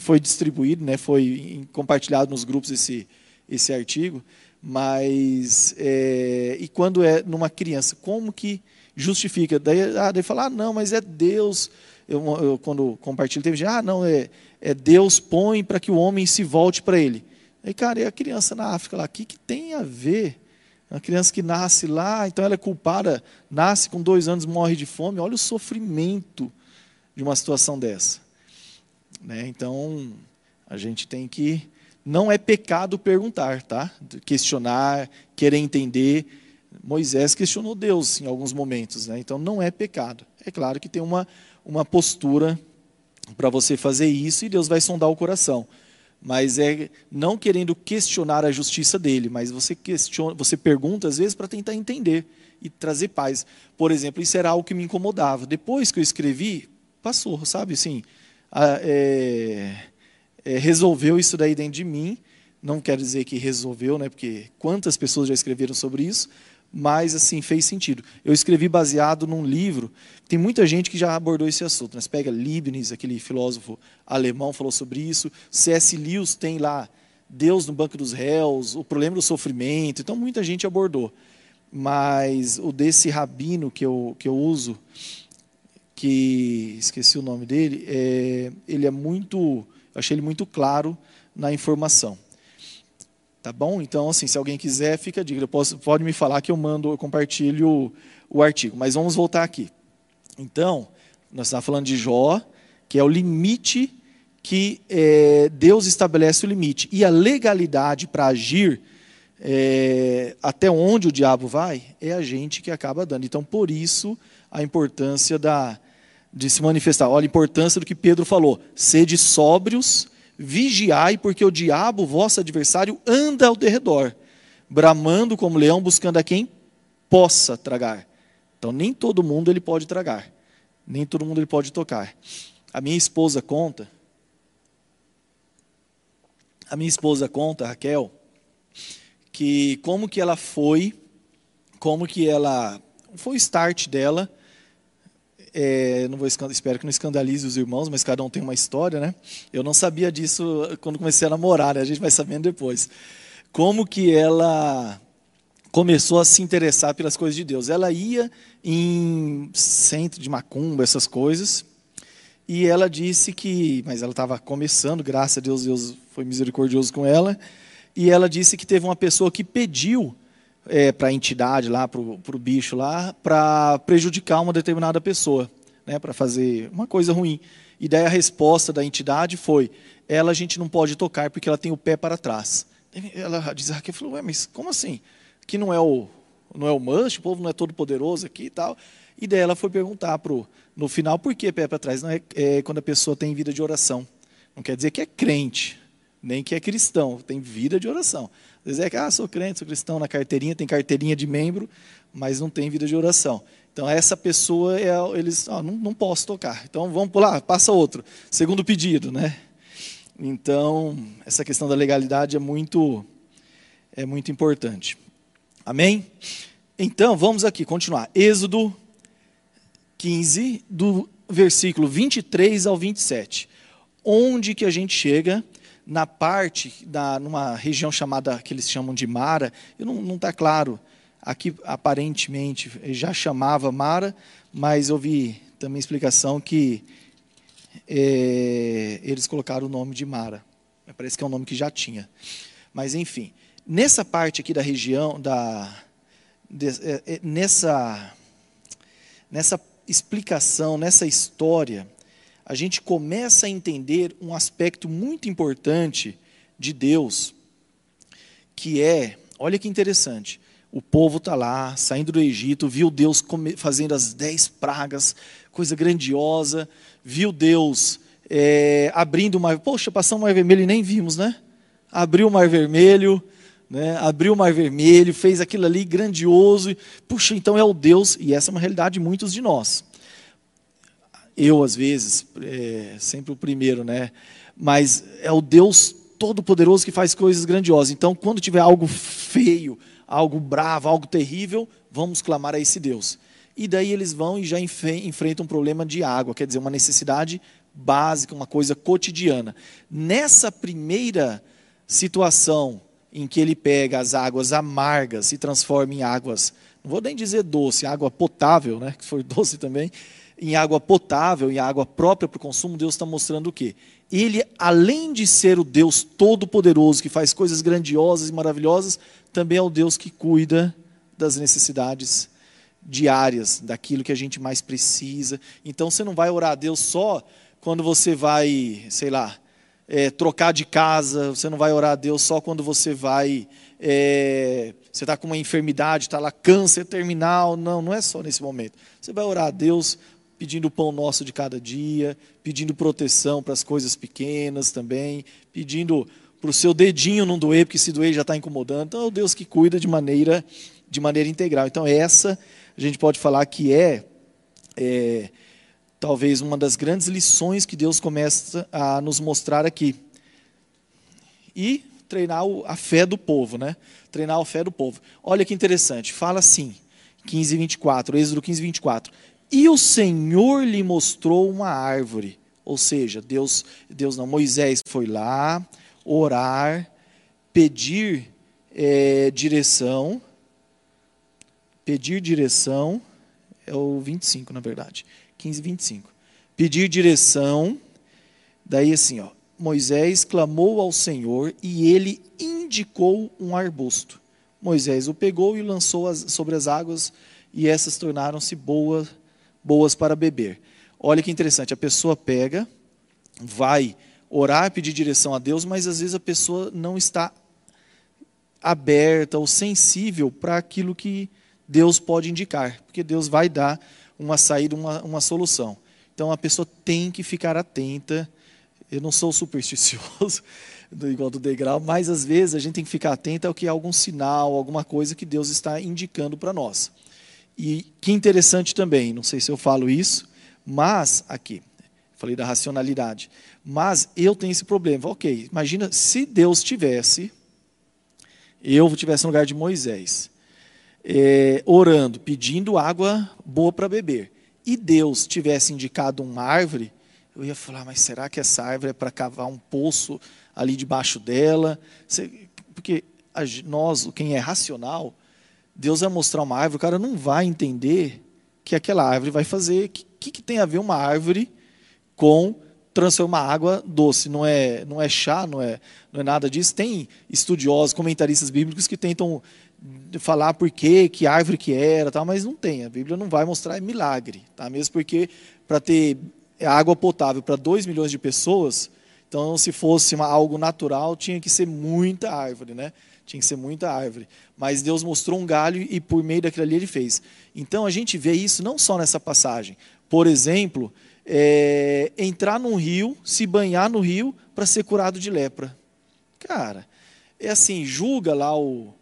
foi distribuído, né? foi compartilhado nos grupos esse esse artigo, mas é, e quando é numa criança, como que justifica? Daí, ah, daí falar, ah, não, mas é Deus. Eu, eu quando compartilho teve gente, ah, não é, é Deus põe para que o homem se volte para Ele. Aí, cara, e a criança na África lá, o que, que tem a ver? Uma criança que nasce lá, então ela é culpada, nasce com dois anos, morre de fome. Olha o sofrimento de uma situação dessa. Né? Então, a gente tem que. Não é pecado perguntar, tá? Questionar, querer entender. Moisés questionou Deus em alguns momentos, né? então não é pecado. É claro que tem uma, uma postura para você fazer isso e Deus vai sondar o coração. Mas é não querendo questionar a justiça dele, mas você questiona, você pergunta às vezes para tentar entender e trazer paz. Por exemplo, isso era algo que me incomodava. Depois que eu escrevi, passou, sabe? Assim, é, é, resolveu isso daí dentro de mim. Não quero dizer que resolveu, né? Porque quantas pessoas já escreveram sobre isso, mas assim fez sentido. Eu escrevi baseado num livro. Tem muita gente que já abordou esse assunto. Né? Você pega Leibniz, aquele filósofo alemão, falou sobre isso. C.S. Lewis tem lá Deus no banco dos réus, o problema do sofrimento. Então muita gente abordou. Mas o desse rabino que eu, que eu uso, que esqueci o nome dele, é, ele é muito, eu achei ele muito claro na informação. Tá bom? Então, assim, se alguém quiser, fica a dica. Posso, pode me falar que eu mando, eu compartilho o, artigo. Mas vamos voltar aqui. Então, nós estamos falando de Jó, que é o limite que é, Deus estabelece o limite. E a legalidade para agir é, até onde o diabo vai, é a gente que acaba dando. Então, por isso, a importância da, de se manifestar. Olha a importância do que Pedro falou: sede sóbrios, vigiai, porque o diabo, vosso adversário, anda ao derredor, bramando como leão, buscando a quem possa tragar. Então, nem todo mundo ele pode tragar, nem todo mundo ele pode tocar. A minha esposa conta, a minha esposa conta, Raquel, que como que ela foi, como que ela foi o start dela é, não vou espero que não escandalize os irmãos, mas cada um tem uma história, né? Eu não sabia disso quando comecei a namorar, né? a gente vai sabendo depois. Como que ela começou a se interessar pelas coisas de Deus? Ela ia em centro de macumba, essas coisas, e ela disse que, mas ela estava começando, graças a Deus, Deus foi misericordioso com ela, e ela disse que teve uma pessoa que pediu é, para a entidade lá, para o bicho lá, para prejudicar uma determinada pessoa, né, para fazer uma coisa ruim. E daí a resposta da entidade foi: ela a gente não pode tocar porque ela tem o pé para trás. Ela diz, Raquel falou, ué, mas como assim? Que não é o não é o manche, o povo não é todo poderoso aqui e tal. E daí ela foi perguntar pro, no final por que pé para trás. Não é, é quando a pessoa tem vida de oração. Não quer dizer que é crente, nem que é cristão, tem vida de oração. É que, ah, sou crente, sou cristão, na carteirinha, tem carteirinha de membro, mas não tem vida de oração. Então, essa pessoa, é, eles, ah, não, não posso tocar. Então, vamos pular, passa outro. Segundo pedido, né? Então, essa questão da legalidade é muito, é muito importante. Amém? Então, vamos aqui, continuar. Êxodo 15, do versículo 23 ao 27. Onde que a gente chega na parte, da, numa região chamada, que eles chamam de Mara, não está claro, aqui aparentemente já chamava Mara, mas eu vi também explicação que é, eles colocaram o nome de Mara. Parece que é um nome que já tinha. Mas, enfim, nessa parte aqui da região, da, de, é, é, nessa, nessa explicação, nessa história, a gente começa a entender um aspecto muito importante de Deus, que é, olha que interessante, o povo está lá, saindo do Egito, viu Deus fazendo as dez pragas, coisa grandiosa, viu Deus é, abrindo o mar, poxa, passamos o mar vermelho e nem vimos, né? Abriu o mar vermelho, né? abriu o mar vermelho, fez aquilo ali grandioso, puxa, então é o Deus, e essa é uma realidade de muitos de nós eu às vezes, é, sempre o primeiro, né? Mas é o Deus Todo-Poderoso que faz coisas grandiosas. Então, quando tiver algo feio, algo bravo, algo terrível, vamos clamar a esse Deus. E daí eles vão e já enfrentam um problema de água, quer dizer, uma necessidade básica, uma coisa cotidiana. Nessa primeira situação em que ele pega as águas amargas e transforma em águas, não vou nem dizer doce, água potável, né, que foi doce também, em água potável, em água própria para o consumo, Deus está mostrando o quê? Ele, além de ser o Deus todo-poderoso, que faz coisas grandiosas e maravilhosas, também é o Deus que cuida das necessidades diárias, daquilo que a gente mais precisa. Então você não vai orar a Deus só quando você vai, sei lá, é, trocar de casa, você não vai orar a Deus só quando você vai. É, você está com uma enfermidade, está lá câncer terminal. Não, não é só nesse momento. Você vai orar a Deus pedindo o pão nosso de cada dia, pedindo proteção para as coisas pequenas também, pedindo para o seu dedinho não doer, porque se doer já está incomodando. Então é o Deus que cuida de maneira, de maneira integral. Então essa a gente pode falar que é, é talvez uma das grandes lições que Deus começa a nos mostrar aqui. E treinar a fé do povo, né? Treinar a fé do povo. Olha que interessante, fala assim, 15, 24, Êxodo 15, 24. E o Senhor lhe mostrou uma árvore. Ou seja, Deus, Deus não, Moisés foi lá orar, pedir é, direção, pedir direção, é o 25 na verdade, 15, 25. Pedir direção, daí assim, ó, Moisés clamou ao Senhor e ele indicou um arbusto. Moisés o pegou e lançou as, sobre as águas e essas tornaram-se boas, boas para beber. Olha que interessante, a pessoa pega, vai orar, pedir direção a Deus, mas às vezes a pessoa não está aberta ou sensível para aquilo que Deus pode indicar, porque Deus vai dar uma saída, uma, uma solução. Então a pessoa tem que ficar atenta. Eu não sou supersticioso, igual do degrau, mas às vezes a gente tem que ficar atento ao que é algum sinal, alguma coisa que Deus está indicando para nós. E que interessante também, não sei se eu falo isso, mas aqui, falei da racionalidade, mas eu tenho esse problema. Ok, imagina se Deus tivesse, eu tivesse no lugar de Moisés, é, orando, pedindo água boa para beber, e Deus tivesse indicado uma árvore, eu ia falar, mas será que essa árvore é para cavar um poço ali debaixo dela? Porque nós, quem é racional, Deus vai mostrar uma árvore, o cara não vai entender que aquela árvore vai fazer. O que, que, tem a ver uma árvore com transformar água doce? Não é, não é chá, não é, não é nada disso. Tem estudiosos, comentaristas bíblicos que tentam falar por quê, que árvore que era, tal, mas não tem. A Bíblia não vai mostrar é milagre, tá? Mesmo porque para ter água potável para 2 milhões de pessoas, então se fosse uma, algo natural, tinha que ser muita árvore, né? Tinha que ser muita árvore. Mas Deus mostrou um galho e por meio daquilo ali ele fez. Então a gente vê isso não só nessa passagem. Por exemplo, é, entrar num rio, se banhar no rio para ser curado de lepra. Cara, é assim, julga lá o,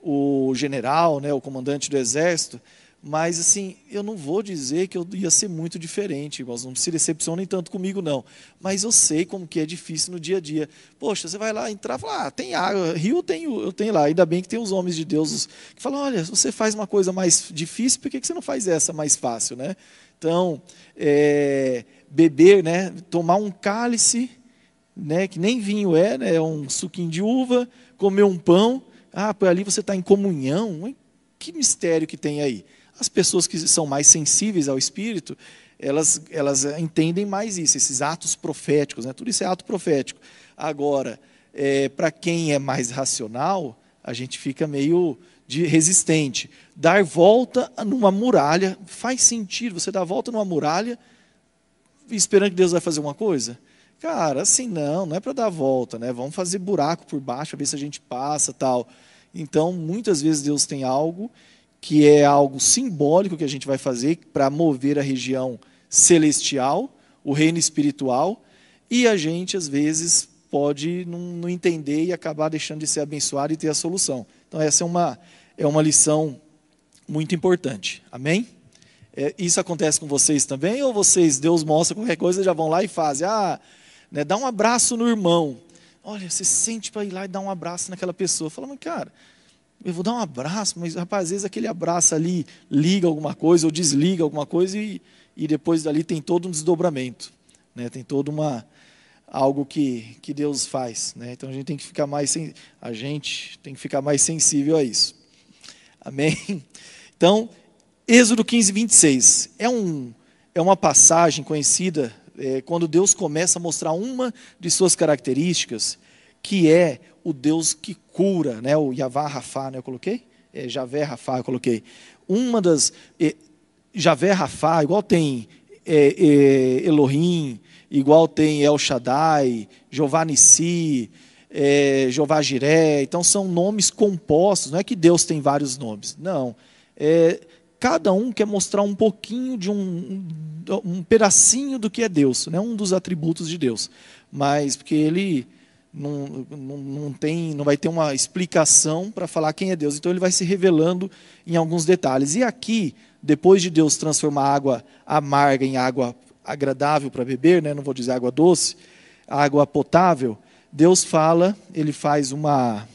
o general, né, o comandante do exército, mas, assim, eu não vou dizer que eu ia ser muito diferente, irmãos, não se decepcionem tanto comigo, não. Mas eu sei como que é difícil no dia a dia. Poxa, você vai lá entrar e fala, ah, tem água, rio eu tenho, eu tenho lá. Ainda bem que tem os homens de Deus que falam, olha, você faz uma coisa mais difícil, por que você não faz essa mais fácil, né? Então, é, beber, né, tomar um cálice, né, que nem vinho é, né, é um suquinho de uva, comer um pão, ah, por ali você está em comunhão, que mistério que tem aí? As pessoas que são mais sensíveis ao Espírito, elas, elas entendem mais isso, esses atos proféticos, né? tudo isso é ato profético. Agora, é, para quem é mais racional, a gente fica meio de resistente. Dar volta numa muralha faz sentido. Você dá volta numa muralha esperando que Deus vai fazer uma coisa? Cara, assim não, não é para dar volta, né? Vamos fazer buraco por baixo, ver se a gente passa, tal. Então, muitas vezes Deus tem algo que é algo simbólico que a gente vai fazer para mover a região celestial, o reino espiritual, e a gente, às vezes, pode não, não, entender e acabar deixando de ser abençoado e ter a solução. Então, essa é uma, é uma lição muito importante. Amém? É, isso acontece com vocês também? Ou vocês, Deus mostra qualquer coisa, já vão lá e fazem? Ah, né, dá um abraço no irmão. Olha, você sente para ir lá e dar um abraço naquela pessoa. Fala, mas cara, eu vou dar um abraço, mas rapaz, às vezes aquele abraço ali liga alguma coisa ou desliga alguma coisa e, e depois dali tem todo um desdobramento, né? Tem todo uma algo que, que Deus faz, né? Então a gente tem que ficar mais a gente tem que ficar mais sensível a isso. Amém. Então, Êxodo 15, 26 é um é uma passagem conhecida é, quando Deus começa a mostrar uma de suas características, que é o Deus que cura, né? o Yavá Rafá, né? eu coloquei? É, Javé Rafá, eu coloquei. Uma das. É, Javé Rafá, igual tem é, é, Elohim, igual tem El Shaddai, Jeová Nissi, é, Jeová Jiré. Então são nomes compostos, não é que Deus tem vários nomes. Não. É, cada um quer mostrar um pouquinho de um, um pedacinho do que é Deus, né? um dos atributos de Deus. Mas porque ele não, não, não, tem, não vai ter uma explicação para falar quem é Deus. Então ele vai se revelando em alguns detalhes. E aqui, depois de Deus transformar água amarga em água agradável para beber, né? não vou dizer água doce, água potável, Deus fala, ele faz uma,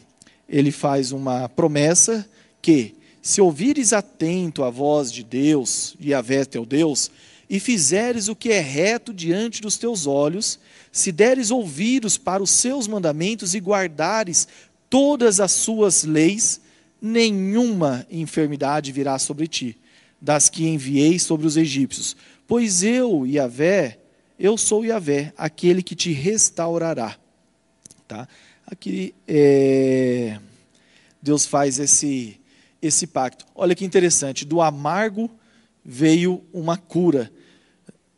ele faz uma promessa que se ouvires atento a voz de Deus, e a teu Deus, e fizeres o que é reto diante dos teus olhos, se deres ouvidos para os seus mandamentos e guardares todas as suas leis, nenhuma enfermidade virá sobre ti, das que enviei sobre os egípcios. Pois eu, Yahvé, eu sou Yahvé, aquele que te restaurará. Tá? Aqui é, Deus faz esse, esse pacto. Olha que interessante, do amargo veio uma cura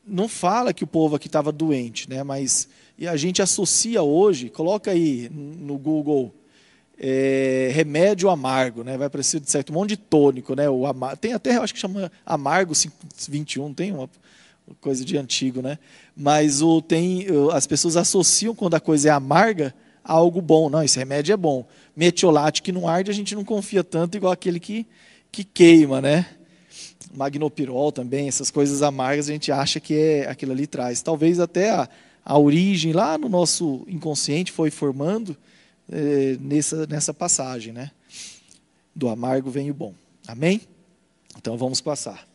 não fala que o povo aqui estava doente, né? mas e a gente associa hoje, coloca aí no Google é, remédio amargo, né? vai aparecer de certo um monte de tônico, né? o amar, tem até, acho que chama amargo 21, tem uma coisa de antigo, né? mas o, tem, as pessoas associam quando a coisa é amarga a algo bom, não, esse remédio é bom. Metiolate que não arde, a gente não confia tanto igual aquele que, que queima, né? Magnopirol também, essas coisas amargas, a gente acha que é aquilo ali traz. Talvez até a, a origem lá no nosso inconsciente foi formando é, nessa, nessa passagem, né? Do amargo vem o bom. Amém? Então vamos passar.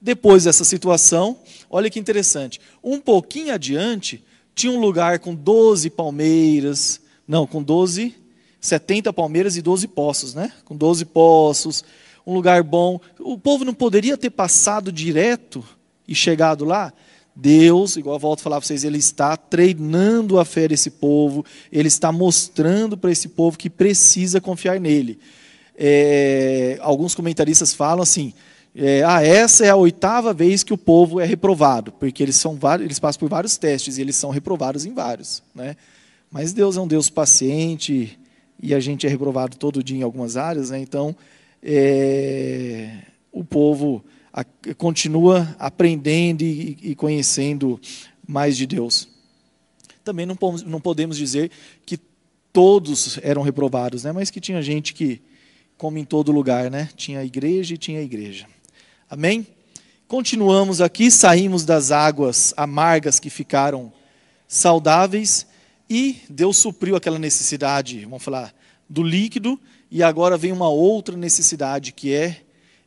Depois dessa situação, olha que interessante. Um pouquinho adiante, tinha um lugar com 12 palmeiras, não, com 12, 70 palmeiras e 12 poços, né? Com 12 poços, um lugar bom. O povo não poderia ter passado direto e chegado lá? Deus, igual eu volto a falar para vocês, Ele está treinando a fé desse povo, Ele está mostrando para esse povo que precisa confiar nele. É, alguns comentaristas falam assim: é, ah, essa é a oitava vez que o povo é reprovado, porque eles, são eles passam por vários testes e eles são reprovados em vários. Né? Mas Deus é um Deus paciente e a gente é reprovado todo dia em algumas áreas, né? então é, o povo a, continua aprendendo e, e, conhecendo mais de Deus. Também não, não podemos dizer que todos eram reprovados, né? mas que tinha gente que, como em todo lugar, né? tinha igreja e tinha igreja. Amém? Continuamos aqui, saímos das águas amargas que ficaram saudáveis e Deus supriu aquela necessidade, vamos falar, do líquido e agora vem uma outra necessidade que é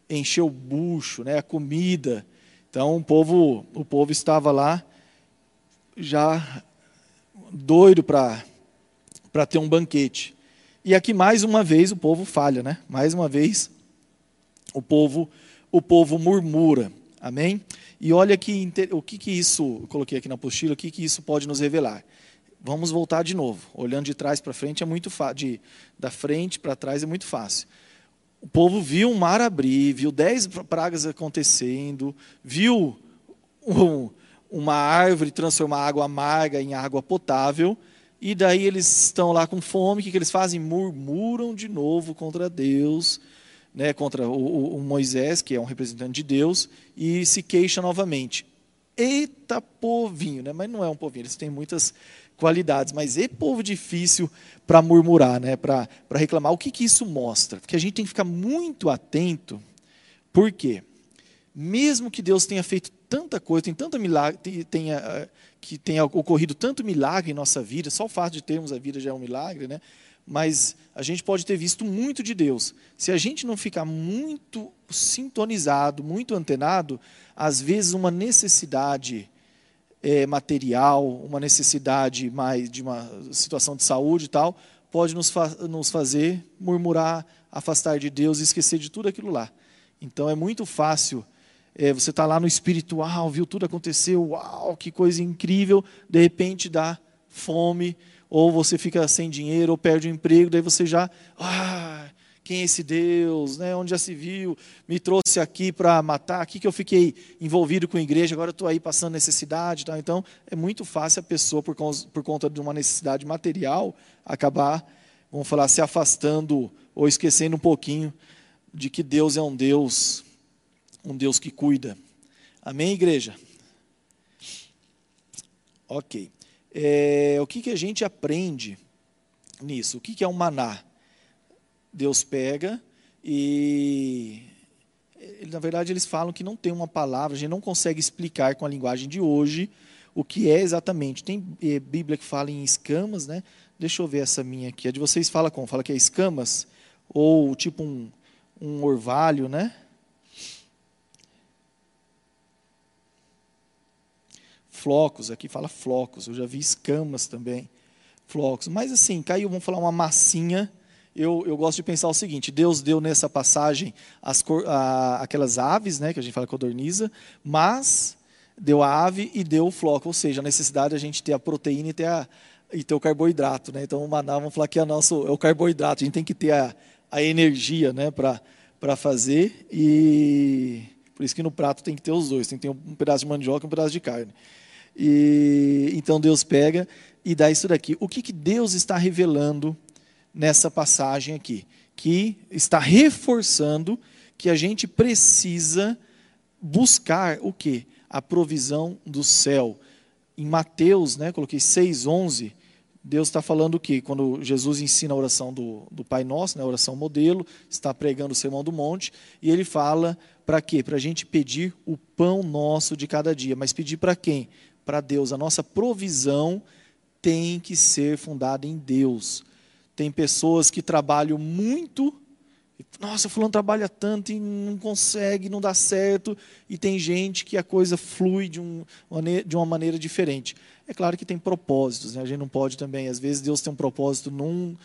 encher o bucho, né, a comida. Então o povo, o povo estava lá já doido para para ter um banquete. E aqui mais uma vez o povo falha, né? Mais uma vez o povo o povo murmura. Amém? E olha que o que que isso, coloquei aqui na apostila, o que que isso pode nos revelar? Vamos voltar de novo. Olhando de trás para frente é muito fácil. Da frente para trás é muito fácil. O povo viu um mar abrir, viu dez pragas acontecendo, viu um, uma árvore transformar água amarga em água potável, e daí eles estão lá com fome, o que, que eles fazem? Murmuram de novo contra Deus, né, contra o, o Moisés, que é um representante de Deus, e se queixa novamente. Eita povinho, né? mas não é um povinho, eles têm muitas qualidades, mas é povo difícil para murmurar, né? para reclamar. O que, que isso mostra? Porque a gente tem que ficar muito atento, porque mesmo que Deus tenha feito tanta coisa, tem tanta milagre, tenha, eh, que tenha ocorrido tanto milagre em nossa vida, só o fato de termos a vida já é um milagre, né? mas a gente pode ter visto muito de Deus. Se a gente não ficar muito sintonizado, muito antenado, às vezes uma necessidade é, material, uma necessidade mais de uma situação de saúde e tal, pode nos, fa nos fazer murmurar, afastar de Deus e esquecer de tudo aquilo lá. Então é muito fácil é, você estar tá lá no espiritual, viu tudo acontecer, uau, que coisa incrível, de repente dá fome, ou você fica sem dinheiro, ou perde o emprego, daí você já, ah, quem é esse Deus, né? onde já se viu, me trouxe aqui para matar, aqui que eu fiquei envolvido com a igreja, agora estou aí passando necessidade. Tá? Então, é muito fácil a pessoa, por, por conta de uma necessidade material, acabar, vamos falar, se afastando ou esquecendo um pouquinho de que Deus é um Deus, um Deus que cuida. Amém, igreja? Ok. É, o que, que a gente aprende nisso? O que, que é um maná? Deus pega e. Na verdade, eles falam que não tem uma palavra, a gente não consegue explicar com a linguagem de hoje o que é exatamente. Tem é, Bíblia que fala em escamas, né? Deixa eu ver essa minha aqui. A de vocês fala como? Fala que é escamas? Ou tipo um, um orvalho, né? flocos, aqui fala flocos, eu já vi escamas também, flocos. Mas assim, caiu, vamos falar uma massinha. Eu, eu gosto de pensar o seguinte: Deus deu nessa passagem as, a, aquelas aves, né, que a gente fala codorniza, mas deu a ave e deu o floco, ou seja, a necessidade de a gente ter a proteína e ter, a, e ter o carboidrato. Né? Então, o maná, vamos falar que é, nosso, é o carboidrato, a gente tem que ter a, a energia né, para fazer, e por isso que no prato tem que ter os dois: tem que ter um pedaço de mandioca e um pedaço de carne. E então Deus pega e dá isso daqui. O que, que Deus está revelando nessa passagem aqui? Que está reforçando que a gente precisa buscar o quê? A provisão do céu. Em Mateus, né, coloquei 6,11, Deus está falando o quê? Quando Jesus ensina a oração do, do Pai Nosso, né, a oração modelo, está pregando o Sermão do Monte, e ele fala para quê? Para a gente pedir o pão nosso de cada dia. Mas pedir para quem? para Deus. A nossa provisão tem que ser fundada em Deus. Tem pessoas que trabalham muito, nossa, fulano trabalha tanto e não consegue, não dá certo, e tem gente que a coisa flui de, um, de uma maneira diferente. É claro que tem propósitos, né? a gente não pode também, às vezes Deus tem um propósito num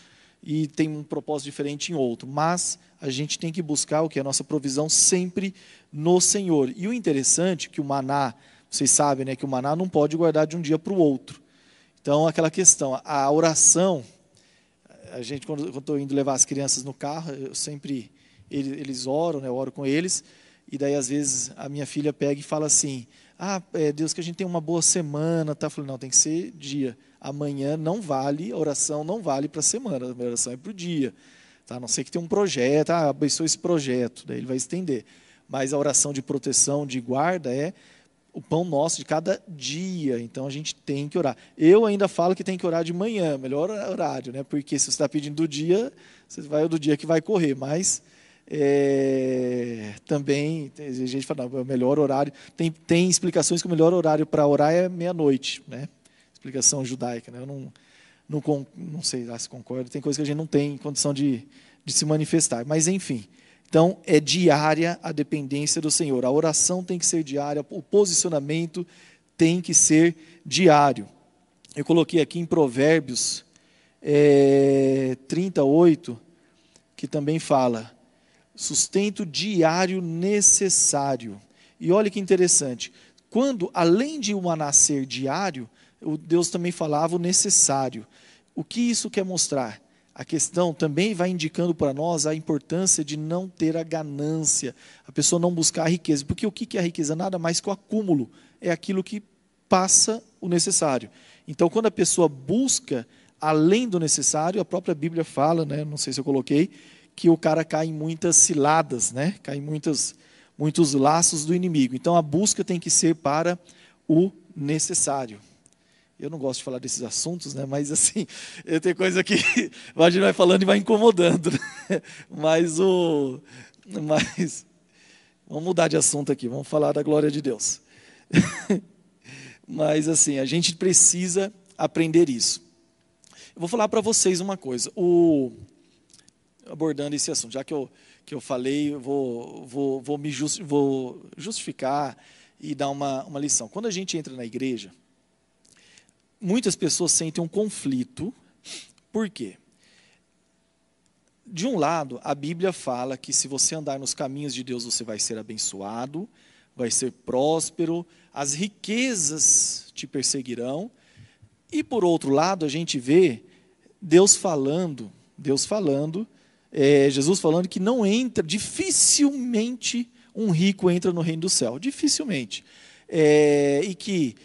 e tem um propósito diferente em outro, mas a gente tem que buscar o que? A nossa provisão sempre no Senhor. E o interessante é que o maná vocês sabem né, que o maná não pode guardar de um dia para o outro. Então, aquela questão, a oração, a gente, quando estou indo levar as crianças no carro, eu sempre, eles, eles oram, né, eu oro com eles, e daí às vezes a minha filha pega e fala assim, ah, é, Deus, que a gente tenha uma boa semana, tá? Eu falei, não, tem que ser dia. Amanhã não vale, a oração não vale para a semana, a oração é para o dia. Tá? A não sei que tem um projeto, ah, abençoe esse projeto, daí ele vai estender. Mas a oração de proteção, de guarda é o pão nosso de cada dia. Então a gente tem que orar. Eu ainda falo que tem que orar de manhã, melhor horário, né? Porque se você está pedindo do dia, você vai do dia que vai correr. Mas é, também a gente fala, não, é o melhor horário. Tem, tem explicações que o melhor horário para orar é meia-noite, né? Explicação judaica, né? Eu não, não, não sei se concordo. Tem coisas que a gente não tem condição de, de se manifestar. Mas enfim. Então, é diária a dependência do Senhor. A oração tem que ser diária, o posicionamento tem que ser diário. Eu coloquei aqui em Provérbios é, 38, que também fala: sustento diário necessário. E olha que interessante, quando, além de uma nascer diário, Deus também falava o necessário. O que isso quer mostrar? A questão também vai indicando para nós a importância de não ter a ganância, a pessoa não buscar a riqueza. Porque o que é a riqueza? Nada mais que o acúmulo, é aquilo que passa o necessário. Então, quando a pessoa busca além do necessário, a própria Bíblia fala, né, não sei se eu coloquei, que o cara cai em muitas ciladas, né, cai em muitas, muitos laços do inimigo. Então, a busca tem que ser para o necessário. Eu não gosto de falar desses assuntos, né? mas assim, tem coisa que a gente vai falando e vai incomodando. Né? Mas o. Mas. Vamos mudar de assunto aqui, vamos falar da glória de Deus. mas assim, a gente precisa aprender isso. Eu vou falar para vocês uma coisa. O, abordando esse assunto, já que eu, que eu falei, eu vou, vou, vou me just, vou justificar e dar uma, uma lição. Quando a gente entra na igreja, muitas pessoas sentem um conflito. Por quê? De um lado, a Bíblia fala que se você andar nos caminhos de Deus, você vai ser abençoado, vai ser próspero, as riquezas te perseguirão. E por outro lado, a gente vê Deus falando, Deus falando, é, Jesus falando que não entra, dificilmente um rico entra no reino do céu, dificilmente. É, e que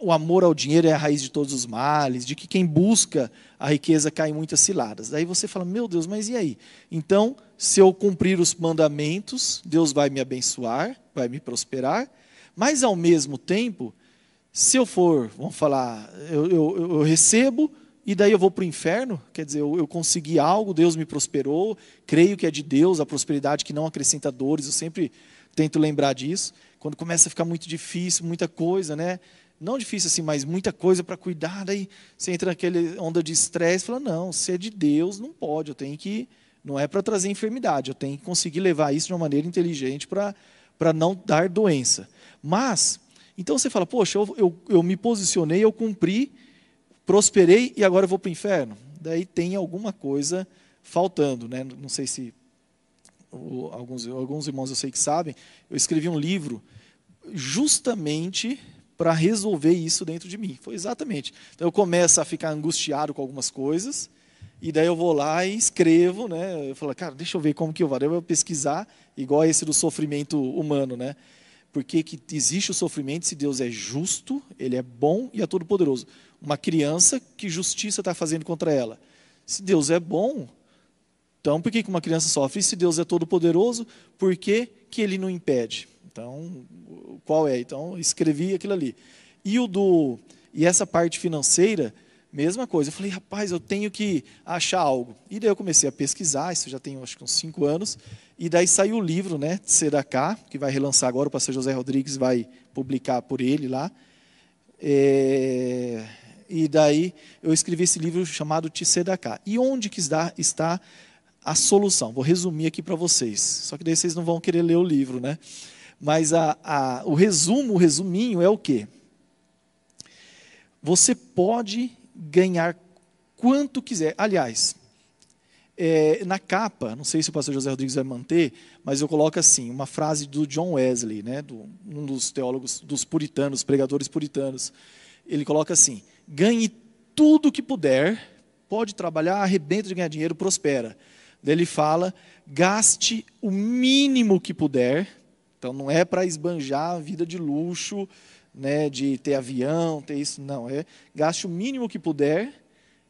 o amor ao dinheiro é a raiz de todos os males, de que quem busca a riqueza cai em muitas ciladas. Daí você fala, meu Deus, mas e aí? Então, se eu cumprir os mandamentos, Deus vai me abençoar, vai me prosperar. Mas, ao mesmo tempo, se eu for, vamos falar, eu, eu, eu recebo e daí eu vou para o inferno, quer dizer, eu, eu, consegui algo, Deus me prosperou, creio que é de Deus, a prosperidade que não acrescenta dores, eu sempre tento lembrar disso. Quando começa a ficar muito difícil, muita coisa, né? Não difícil assim, mas muita coisa para cuidar, daí você entra naquela onda de estresse fala, não, se é de Deus, não pode, eu tenho que, não é para trazer enfermidade, eu tenho que conseguir levar isso de uma maneira inteligente para não dar doença. Mas, então você fala, poxa, eu, eu, eu me posicionei, eu cumpri, prosperei e agora eu vou para o inferno. Daí tem alguma coisa faltando, né? Não sei se alguns, alguns irmãos eu sei que sabem, eu escrevi um livro justamente para resolver isso dentro de mim. Foi exatamente. Então eu começo a ficar angustiado com algumas coisas, e daí eu vou lá e escrevo, né? Eu falo, cara, deixa eu ver como que eu vou. Eu vou pesquisar, igual esse do sofrimento humano, né? Porque que existe o sofrimento se Deus é justo, Ele é bom e é todo-poderoso. Uma criança, que justiça está fazendo contra ela? Se Deus é bom, então por que uma criança sofre? E se Deus é todo-poderoso, por que, que Ele não impede? Então, qual é? Então, escrevi aquilo ali. E o do e essa parte financeira, mesma coisa. Eu falei, rapaz, eu tenho que achar algo. E daí eu comecei a pesquisar, isso já tem acho que uns cinco anos. E daí saiu o livro, né, Sedacá, que vai relançar agora, o pastor José Rodrigues vai publicar por ele lá. É, e daí eu escrevi esse livro chamado Tsedacá. E onde que está, está a solução? Vou resumir aqui para vocês. Só que daí vocês não vão querer ler o livro, né? Mas a, a, o resumo, o resuminho é o quê? Você pode ganhar quanto quiser. Aliás, é, na capa, não sei se o pastor José Rodrigues vai manter, mas eu coloco assim, uma frase do John Wesley, né, do, um dos teólogos, dos puritanos, pregadores puritanos. Ele coloca assim: ganhe tudo que puder, pode trabalhar, arrebenta de ganhar dinheiro, prospera. Daí ele fala: gaste o mínimo que puder, então não é para esbanjar a vida de luxo, né, de ter avião, ter isso, não. É gaste o mínimo que puder.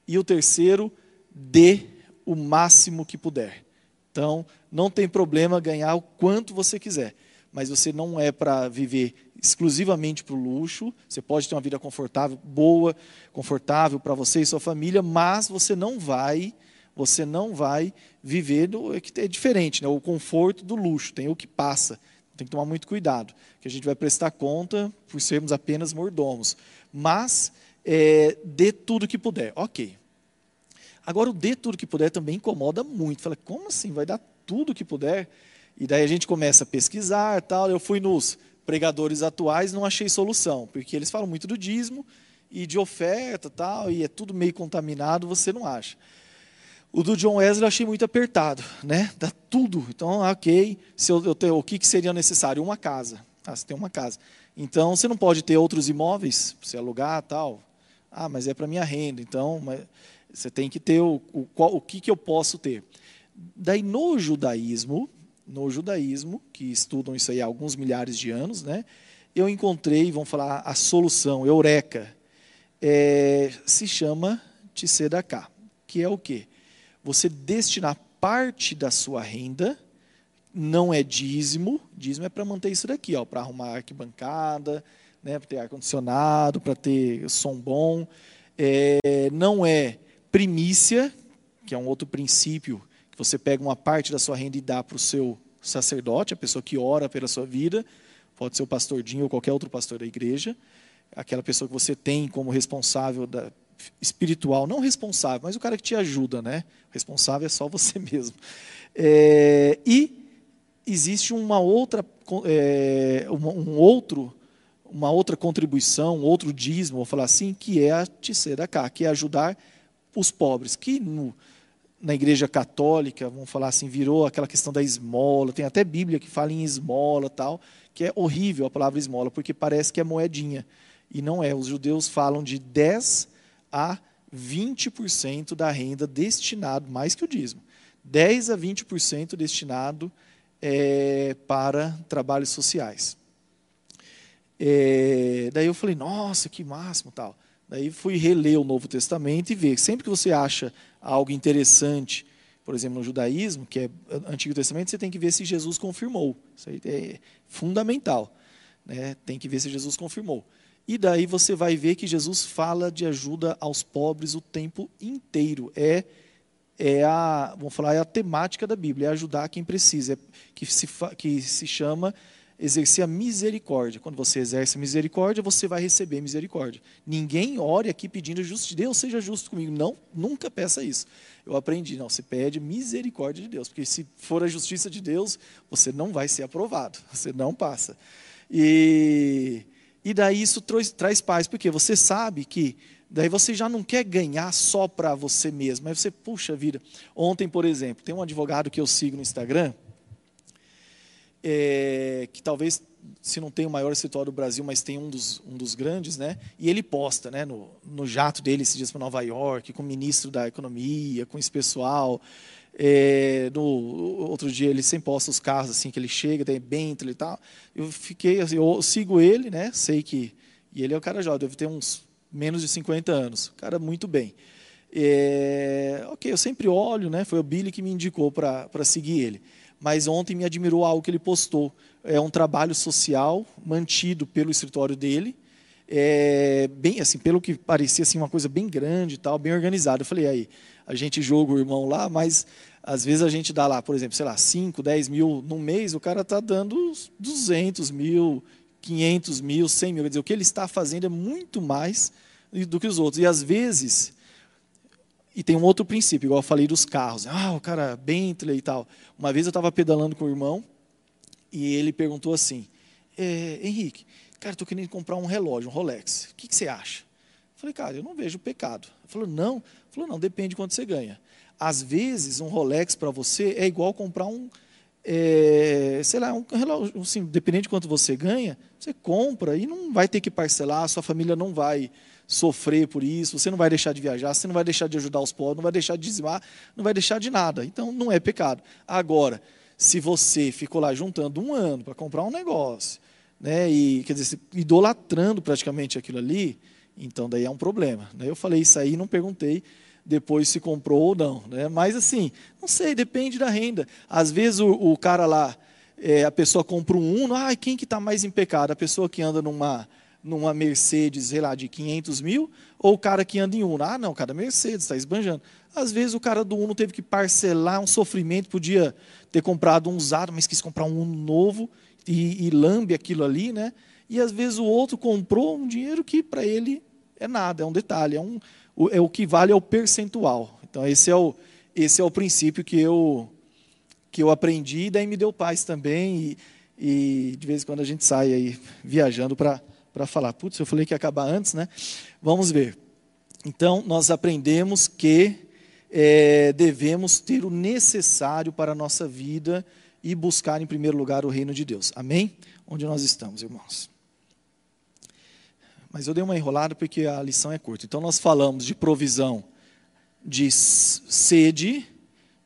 E o terceiro, dê o máximo que puder. Então, não tem problema ganhar o quanto você quiser, mas você não é para viver exclusivamente para o luxo. Você pode ter uma vida confortável, boa, confortável para você e sua família, mas você não vai, você não vai viver do, é, é diferente, né? O conforto do luxo, tem o que passa. Tem que tomar muito cuidado, que a gente vai prestar conta por sermos apenas mordomos. Mas é, dê tudo que puder. Ok. Agora, o dê tudo que puder também incomoda muito. Fala, como assim? Vai dar tudo que puder? E daí a gente começa a pesquisar tal. Eu fui nos pregadores atuais, não achei solução, porque eles falam muito do dízimo e de oferta tal, e é tudo meio contaminado, você não acha. O do John Wesley eu achei muito apertado, né? Dá tudo. Então, ok, se eu, eu tenho, o que, que seria necessário? Uma casa. Ah, você tem uma casa. Então, você não pode ter outros imóveis, para você alugar tal. Ah, mas é para minha renda. Então, você tem que ter o, o, o que, que eu posso ter. Daí, no judaísmo, no judaísmo, que estudam isso aí há alguns milhares de anos, né? Eu encontrei, vamos falar, a solução, eureka, é, se chama Tsedaká, que é o quê? Você destinar parte da sua renda, não é dízimo, dízimo é para manter isso daqui, para arrumar arquibancada, né, para ter ar-condicionado, para ter som bom. É, não é primícia, que é um outro princípio, que você pega uma parte da sua renda e dá para o seu sacerdote, a pessoa que ora pela sua vida, pode ser o pastor Dinho ou qualquer outro pastor da igreja, aquela pessoa que você tem como responsável da, espiritual, não responsável, mas o cara que te ajuda, né? Responsável é só você mesmo. É, e existe uma outra, é, um outro, uma outra contribuição, outro dízimo, vou falar assim, que é a cá, que é ajudar os pobres, que no, na igreja católica, vamos falar assim, virou aquela questão da esmola, tem até Bíblia que fala em esmola tal, que é horrível a palavra esmola, porque parece que é moedinha. E não é. Os judeus falam de 10 a 20% da renda destinado, mais que o dízimo, 10 a 20% destinado é, para trabalhos sociais. É, daí eu falei, nossa, que máximo tal. Daí fui reler o Novo Testamento e ver. Sempre que você acha algo interessante, por exemplo, no judaísmo, que é Antigo Testamento, você tem que ver se Jesus confirmou. Isso aí é fundamental. Né? Tem que ver se Jesus confirmou. E daí você vai ver que Jesus fala de ajuda aos pobres o tempo inteiro. É é a, vamos falar, é a temática da Bíblia, é ajudar quem precisa, é, que, se, que se chama exercer a misericórdia. Quando você exerce a misericórdia, você vai receber misericórdia. Ninguém ore aqui pedindo justiça. Deus seja justo comigo. Não, nunca peça isso. Eu aprendi, não, você pede misericórdia de Deus, porque se for a justiça de Deus, você não vai ser aprovado, você não passa. E, e daí isso traz, traz paz, porque você sabe que daí você já não quer ganhar só para você mesmo, mas você, puxa vida. Ontem, por exemplo, tem um advogado que eu sigo no Instagram, é, que talvez, se não tem o maior escritório do Brasil, mas tem um dos, um dos grandes, né? E ele posta, né, no, no jato dele esses dias para Nova York, com o ministro da Economia, com esse pessoal. É, no outro dia ele sempre posta os carros assim que ele chega, tem Bentley e tal. Eu fiquei, assim, eu sigo ele, né? Sei que e ele é um cara jovem, deve ter uns menos de 50 anos, cara muito bem. É, ok, eu sempre olho, né? Foi o Billy que me indicou para seguir ele mas ontem me admirou algo que ele postou. É um trabalho social mantido pelo escritório dele, é, bem assim, pelo que parecia assim uma coisa bem grande e tal, bem organizada. Eu falei aí, a gente joga o irmão lá, mas às vezes a gente dá lá, por exemplo, sei lá, 5, 10 mil no mês, o cara está dando 200 mil, 500 mil, 100 mil. Quer dizer, o que ele está fazendo é muito mais do que os outros. E às vezes e tem um outro princípio, igual eu falei dos carros. Ah, o cara Bentley e tal. Uma vez eu estava pedalando com o irmão e ele perguntou assim: é, Henrique, cara, estou querendo comprar um relógio, um Rolex. O que, que, você acha? Eu falei, cara, eu não vejo pecado. Ele falou, não. Falou, não, depende de quanto você ganha. Às vezes, um Rolex para você é igual comprar um, é, sei lá, um relógio, assim, dependendo de quanto você ganha, você compra e não vai ter que parcelar, sua família não vai sofrer por isso, você não vai deixar de viajar, você não vai deixar de ajudar os pobres, não vai deixar de dizimar, não vai deixar de nada. Então não é pecado. Agora, se você ficou lá juntando um ano para comprar um negócio, né, e quer dizer, idolatrando praticamente aquilo ali, então daí é um problema. Né? Eu falei isso aí, não perguntei depois se comprou ou não, né? Mas assim, não sei, depende da renda. Às vezes o, o cara lá, é, a pessoa compra um Uno, ah, quem que está mais em pecado? A pessoa que anda numa numa Mercedes, sei lá, de 500 mil, ou o cara que anda em Uno. Ah, não, cara, Mercedes, está esbanjando. Às vezes o cara do Uno teve que parcelar um sofrimento, podia ter comprado um usado, mas quis comprar um Uno novo e, e lambe aquilo ali, né? E às vezes o outro comprou um dinheiro que para ele é nada, é um detalhe, é, um, é o que vale é o percentual. Então esse é o, esse é o princípio que eu, que eu aprendi, e daí me deu paz também, e, e de vez em quando a gente sai aí viajando para para falar. Putz, eu falei que ia acabar antes, né? Vamos ver. Então, nós aprendemos que é, devemos ter o necessário para a nossa vida e buscar em primeiro lugar o reino de Deus. Amém? Onde nós estamos, irmãos? Mas eu dei uma enrolada porque a lição é curta. Então, nós falamos de provisão de sede,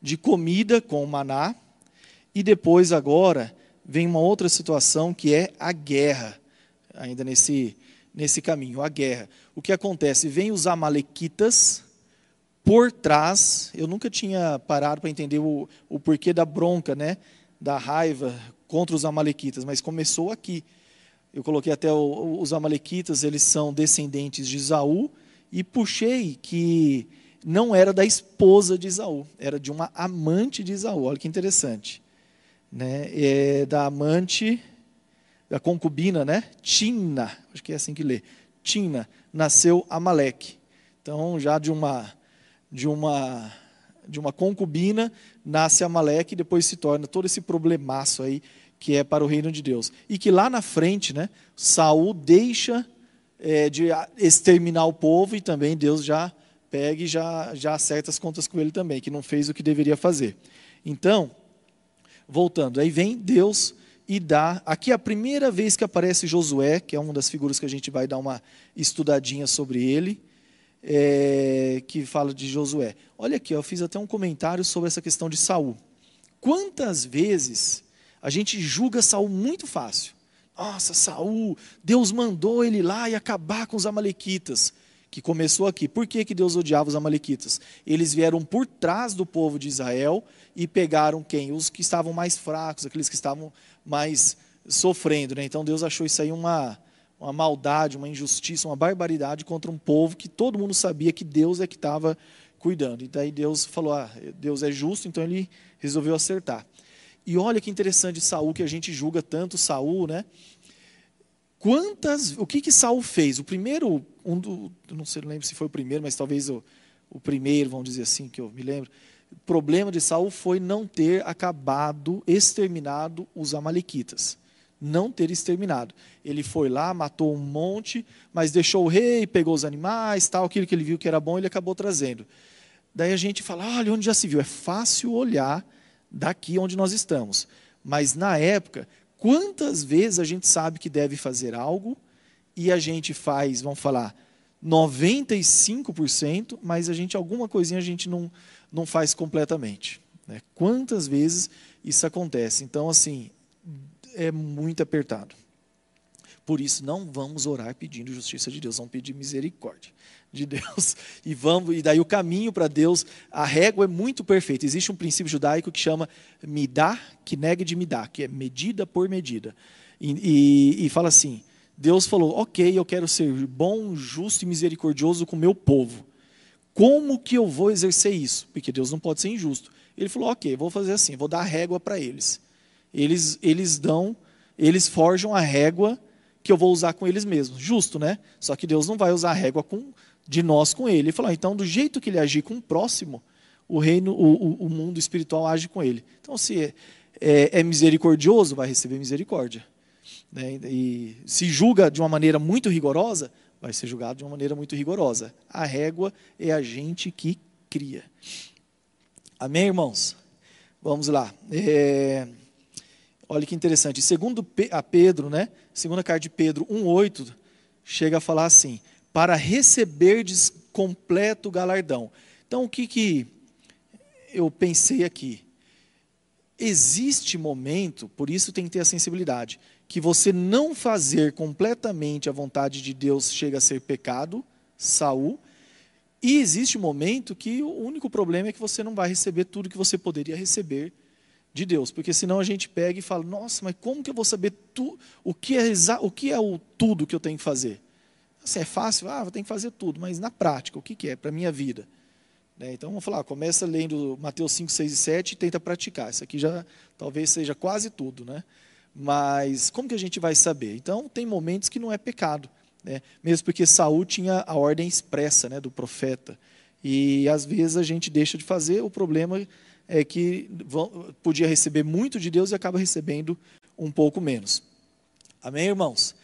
de comida com maná, e depois, agora, vem uma outra situação que é a guerra ainda nesse, nesse caminho, a guerra. O que acontece? Vem os amalequitas por trás, eu nunca tinha parado para entender o, o porquê da bronca, né, da raiva contra os amalequitas, mas começou aqui. Eu coloquei até o, os amalequitas, eles são descendentes de Isaú, e puxei que não era da esposa de Isaú, era de uma amante de Isaú. Olha que interessante. Né? É da amante a concubina, né? Tina, acho que é assim que lê. Tina, nasceu Amaleque. Então, já de uma de uma de uma concubina nasce Amaleque e depois se torna todo esse problemaço aí que é para o reino de Deus. E que lá na frente, né, Saul deixa é, de exterminar o povo e também Deus já pega e já, já acerta as contas com ele também, que não fez o que deveria fazer. Então, voltando, aí vem Deus e dá. Aqui é a primeira vez que aparece Josué, que é uma das figuras que a gente vai dar uma estudadinha sobre ele, é, que fala de Josué. Olha aqui, eu fiz até um comentário sobre essa questão de Saul. Quantas vezes a gente julga Saul muito fácil? Nossa, Saul, Deus mandou ele lá e acabar com os amalequitas que começou aqui. Por que, que Deus odiava os amalequitas? Eles vieram por trás do povo de Israel e pegaram quem? Os que estavam mais fracos, aqueles que estavam mais sofrendo. Né? Então Deus achou isso aí uma, uma maldade, uma injustiça, uma barbaridade contra um povo que todo mundo sabia que Deus é que estava cuidando. E daí Deus falou: ah, Deus é justo, então ele resolveu acertar. E olha que interessante Saul, que a gente julga tanto Saul, né? Quantas, o que que Saul fez? O primeiro, um do, não sei, não lembro se foi o primeiro, mas talvez o, o primeiro, vamos dizer assim, que eu me lembro. O problema de Saul foi não ter acabado, exterminado os amalequitas. Não ter exterminado. Ele foi lá, matou um monte, mas deixou o rei, pegou os animais, tal, aquilo que ele viu que era bom, ele acabou trazendo. Daí a gente fala, olha onde já se viu. É fácil olhar daqui onde nós estamos. Mas na época, quantas vezes a gente sabe que deve fazer algo e a gente faz, vamos falar, 95%, mas a gente alguma coisinha a gente não, não faz completamente. Né? Quantas vezes isso acontece? Então, assim, é muito apertado. Por isso, não vamos orar pedindo justiça de Deus, vamos pedir misericórdia de Deus e vamos e daí o caminho para Deus a régua é muito perfeita. Existe um princípio judaico que chama midá que nega de midá que é medida por medida. E, e, e, fala assim Deus falou ok eu quero ser bom justo e misericordioso com meu povo. Como que eu vou exercer isso? Porque Deus não pode ser injusto. Ele falou ok vou fazer assim vou dar a régua para eles. Eles eles dão eles forjam a régua que eu vou usar com eles mesmos. Justo né? Só que Deus não vai usar a régua com de nós com ele. Ele falou, ah, então, do jeito que ele agir com o próximo, o reino, o, o, mundo espiritual age com ele. Então, se é, é, é misericordioso, vai receber misericórdia. Né? E se julga de uma maneira muito rigorosa, vai ser julgado de uma maneira muito rigorosa. A régua é a gente que cria. Amém, irmãos? Vamos lá. É, olha que interessante. Segundo a Pedro, né? Segunda carta de Pedro 1:8 chega a falar assim: para receberdes completo galardão. Então, o que, que eu pensei aqui? Existe momento, por isso tem que ter a sensibilidade, que você não fazer completamente a vontade de Deus chega a ser pecado, Saul, e existe momento que o único problema é que você não vai receber tudo que você poderia receber de Deus, porque senão a gente pega e fala: "Nossa, mas como que eu vou saber tu, o que é o que é o tudo que eu tenho que fazer?" Assim, é fácil, ah, vou ter que fazer tudo, mas na prática, o que, que é para a minha vida? Né? Então, vamos falar, começa lendo Mateus 5, 6 e 7 e tenta praticar. Isso aqui já talvez seja quase tudo, né? Mas como que a gente vai saber? Então, tem momentos que não é pecado, né? mesmo porque Saul tinha a ordem expressa né, do profeta. E às vezes a gente deixa de fazer, o problema é que podia receber muito de Deus e acaba recebendo um pouco menos. Amém, irmãos?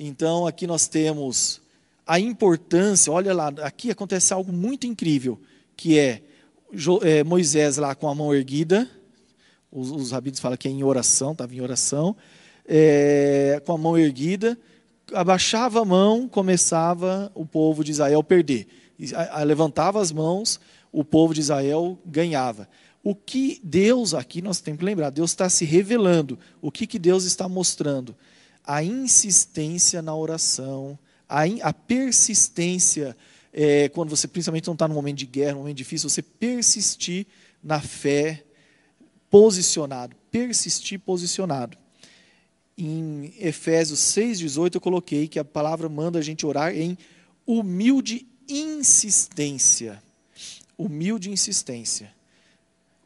Então, aqui nós temos a importância, olha lá, aqui acontece algo muito incrível, que é, é Moisés lá com a mão erguida, os, os rabinos falam que é em oração, estava em oração, é, com a mão erguida, abaixava a mão, começava o povo de Israel perder. Levantava as mãos, o povo de Israel ganhava. O que Deus, aqui nós temos que lembrar, Deus está se revelando. O que, que Deus está mostrando? A insistência na oração, a, in, a persistência, é, quando você principalmente não está num momento de guerra, num momento difícil, você persistir na fé, posicionado, persistir posicionado. Em Efésios 6,18 eu coloquei que a palavra manda a gente orar em humilde insistência. Humilde insistência.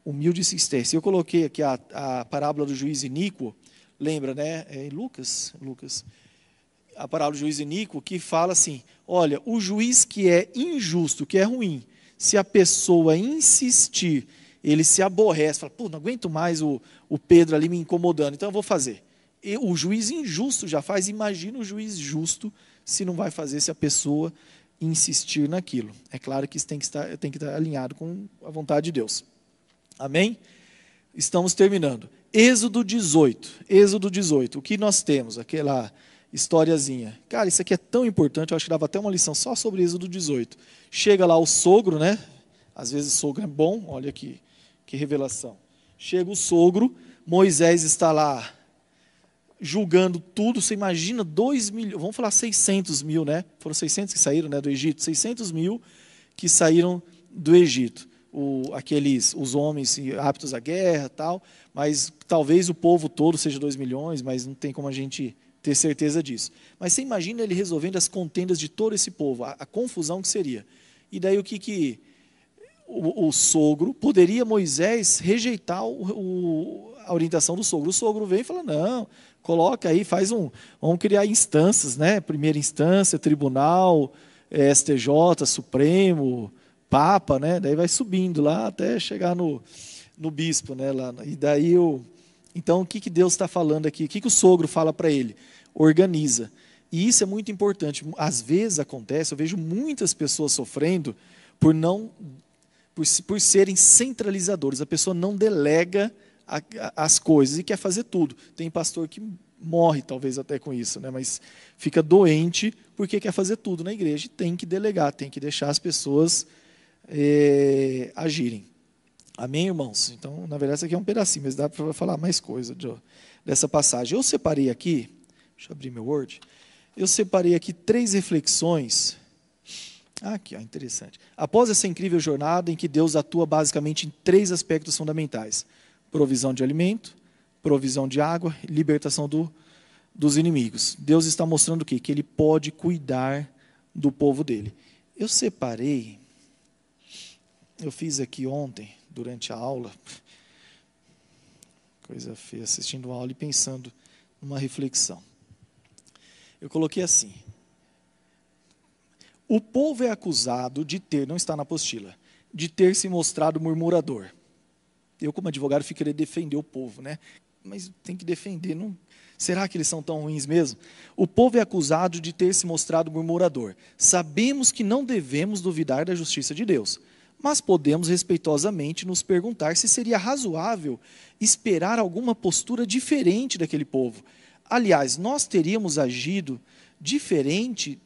Humilde insistência. Eu coloquei aqui a, a parábola do juiz iníquo, lembra, né? É em Lucas, Lucas, a parábola do juiz iníquo, que fala assim: olha, o juiz que é injusto, que é ruim, se a pessoa insistir, ele se aborrece, fala, pô, não aguento mais o, o Pedro ali me incomodando, então eu vou fazer. E o juiz injusto já faz, imagina o juiz justo se não vai fazer se a pessoa insistir naquilo. É claro que isso tem que estar, tem que estar alinhado com a vontade de Deus. Amém? Estamos terminando. Êxodo 18. Êxodo 18. O que nós temos? Aquela historiazinha. Cara, isso aqui é tão importante, eu acho que dava até uma lição só sobre Êxodo 18. Chega lá o sogro, né? Às vezes o sogro é bom, olha que, que revelação. Chega o sogro, Moisés está lá julgando tudo. Você imagina 2 mil, vamos falar 600 mil, né? Foram 600 que saíram né, do Egito, 600 mil que saíram do Egito. O, aqueles os homens aptos à guerra tal, mas talvez o povo todo seja 2 milhões, mas não tem como a gente ter certeza disso. Mas você imagina ele resolvendo as contendas de todo esse povo, a, a confusão que seria. E daí o que, que o, o sogro, poderia Moisés rejeitar o, o, a orientação do sogro? O sogro vem e fala: não, coloca aí, faz um. Vamos criar instâncias, né? Primeira instância, tribunal, STJ, Supremo, Papa, né? Daí vai subindo lá até chegar no, no bispo, né? Lá, e daí o. Então, o que, que Deus está falando aqui? O que, que o sogro fala para ele? Organiza. E isso é muito importante. Às vezes acontece, eu vejo muitas pessoas sofrendo por não por, por serem centralizadores. A pessoa não delega a, a, as coisas e quer fazer tudo. Tem pastor que morre talvez até com isso, né? mas fica doente porque quer fazer tudo na igreja e tem que delegar, tem que deixar as pessoas é, agirem. Amém, irmãos? Então, na verdade, isso aqui é um pedacinho, mas dá para falar mais coisa de, dessa passagem. Eu separei aqui, deixa eu abrir meu Word, eu separei aqui três reflexões. Ah, aqui, ó, interessante. Após essa incrível jornada em que Deus atua basicamente em três aspectos fundamentais: provisão de alimento, provisão de água, libertação do, dos inimigos. Deus está mostrando o quê? Que Ele pode cuidar do povo dele. Eu separei, eu fiz aqui ontem, durante a aula, coisa feia, assistindo a aula e pensando numa reflexão. Eu coloquei assim: o povo é acusado de ter, não está na apostila, de ter se mostrado murmurador. Eu, como advogado, querendo defender o povo, né? mas tem que defender. Não... Será que eles são tão ruins mesmo? O povo é acusado de ter se mostrado murmurador. Sabemos que não devemos duvidar da justiça de Deus, mas podemos respeitosamente nos perguntar se seria razoável esperar alguma postura diferente daquele povo. Aliás, nós teríamos agido diferente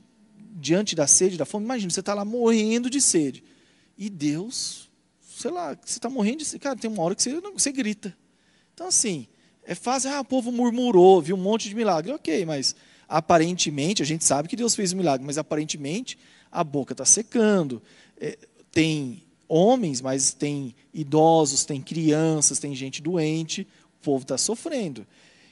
diante da sede da fome. Imagina, você está lá morrendo de sede. E Deus, sei lá, você está morrendo de sede. Cara, tem uma hora que você, você grita. Então, assim, é fácil, ah, o povo murmurou, viu um monte de milagre. Ok, mas aparentemente, a gente sabe que Deus fez um milagre, mas aparentemente a boca está secando. É, tem homens, mas tem idosos, tem crianças, tem gente doente, o povo está sofrendo.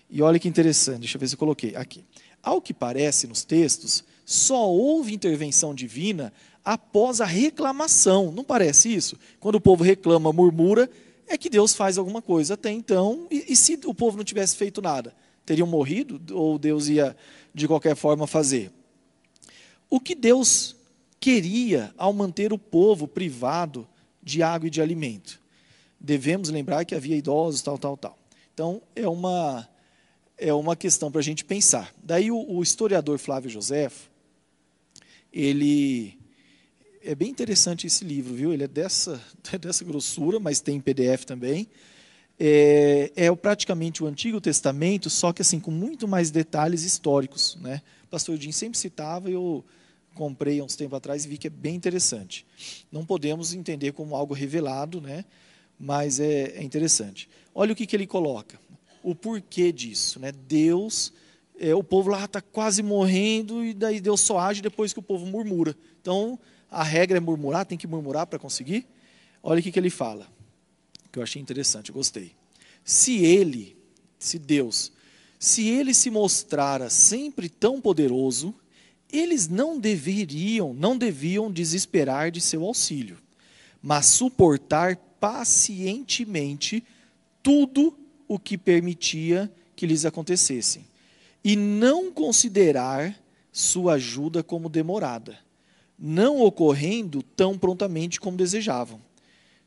E olha que interessante, deixa eu ver se eu coloquei aqui. Ao que parece nos textos, só houve intervenção divina após a reclamação. Não parece isso? Quando o povo reclama, murmura, é que Deus faz alguma coisa até então, e, e se o povo não tivesse feito nada? Teriam morrido ou Deus ia de qualquer forma fazer? O que Deus queria ao manter o povo privado de água e de alimento? Devemos lembrar que havia idosos, tal, tal, tal. Então, é uma, é uma questão para a gente pensar. Daí, o, o historiador Flávio Josefo, ele é bem interessante esse livro, viu? Ele é dessa, é dessa grossura, mas tem PDF também. É, é praticamente o Antigo Testamento, só que assim com muito mais detalhes históricos, né? O pastor Jim sempre citava, eu comprei há uns tempos atrás e vi que é bem interessante. Não podemos entender como algo revelado, né? Mas é, é interessante. Olha o que, que ele coloca, o porquê disso, né? Deus, é, o povo lá está quase morrendo e daí Deus só age depois que o povo murmura. Então a regra é murmurar, tem que murmurar para conseguir? Olha o que, que ele fala, que eu achei interessante, eu gostei. Se ele, se Deus, se ele se mostrara sempre tão poderoso, eles não deveriam, não deviam desesperar de seu auxílio, mas suportar pacientemente tudo o que permitia que lhes acontecessem, e não considerar sua ajuda como demorada não ocorrendo tão prontamente como desejavam.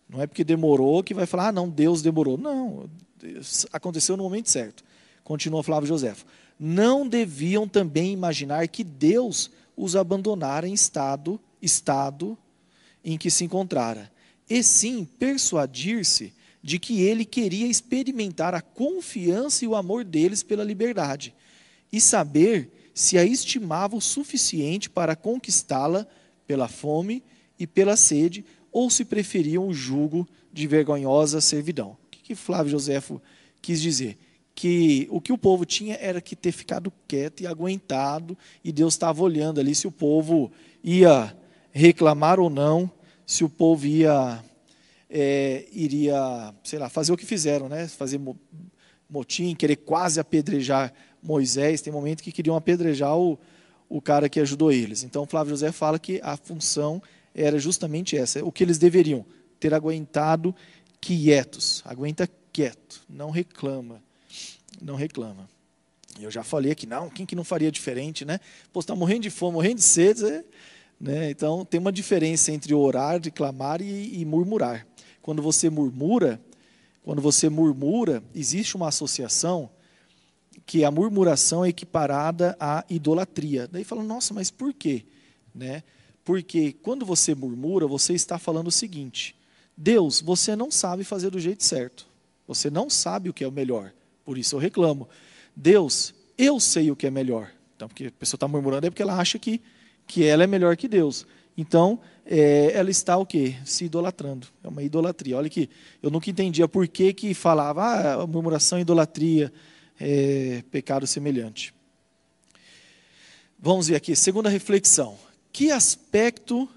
Não é porque demorou que vai falar, ah, não, Deus demorou. Não, aconteceu no momento certo. Continua Flávio Josefo. Não deviam também imaginar que Deus os abandonara em estado, estado em que se encontrara, e sim persuadir-se de que ele queria experimentar a confiança e o amor deles pela liberdade, e saber se a estimava o suficiente para conquistá-la pela fome e pela sede, ou se preferiam o jugo de vergonhosa servidão. O que, que Flávio Joséfo quis dizer? Que o que o povo tinha era que ter ficado quieto e aguentado, e Deus estava olhando ali se o povo ia reclamar ou não, se o povo ia é, iria, sei lá, fazer o que fizeram, né? Fazer motim, querer quase apedrejar Moisés. Tem momento que queriam apedrejar o, o cara que ajudou eles. Então, Flávio José fala que a função era justamente essa, o que eles deveriam ter aguentado quietos. Aguenta quieto, não reclama, não reclama. Eu já falei aqui, não, quem que não faria diferente, né? Pô, está morrendo de fome, morrendo de sede, né? Então tem uma diferença entre orar, reclamar e, e murmurar. Quando você murmura, quando você murmura, existe uma associação que a murmuração é equiparada à idolatria. Daí fala, nossa, mas por quê? Né? Porque quando você murmura, você está falando o seguinte: Deus, você não sabe fazer do jeito certo. Você não sabe o que é o melhor. Por isso eu reclamo. Deus, eu sei o que é melhor. Então, porque a pessoa está murmurando é porque ela acha que, que ela é melhor que Deus. Então, é, ela está o quê? Se idolatrando. É uma idolatria. Olha que eu nunca entendia por que, que falava ah, murmuração, idolatria, é, pecado semelhante. Vamos ver aqui, segunda reflexão. Que aspecto,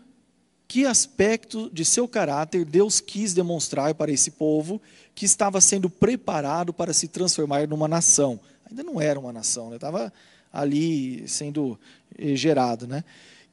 que aspecto de seu caráter Deus quis demonstrar para esse povo que estava sendo preparado para se transformar numa nação? Ainda não era uma nação, né? estava ali sendo eh, gerado, né?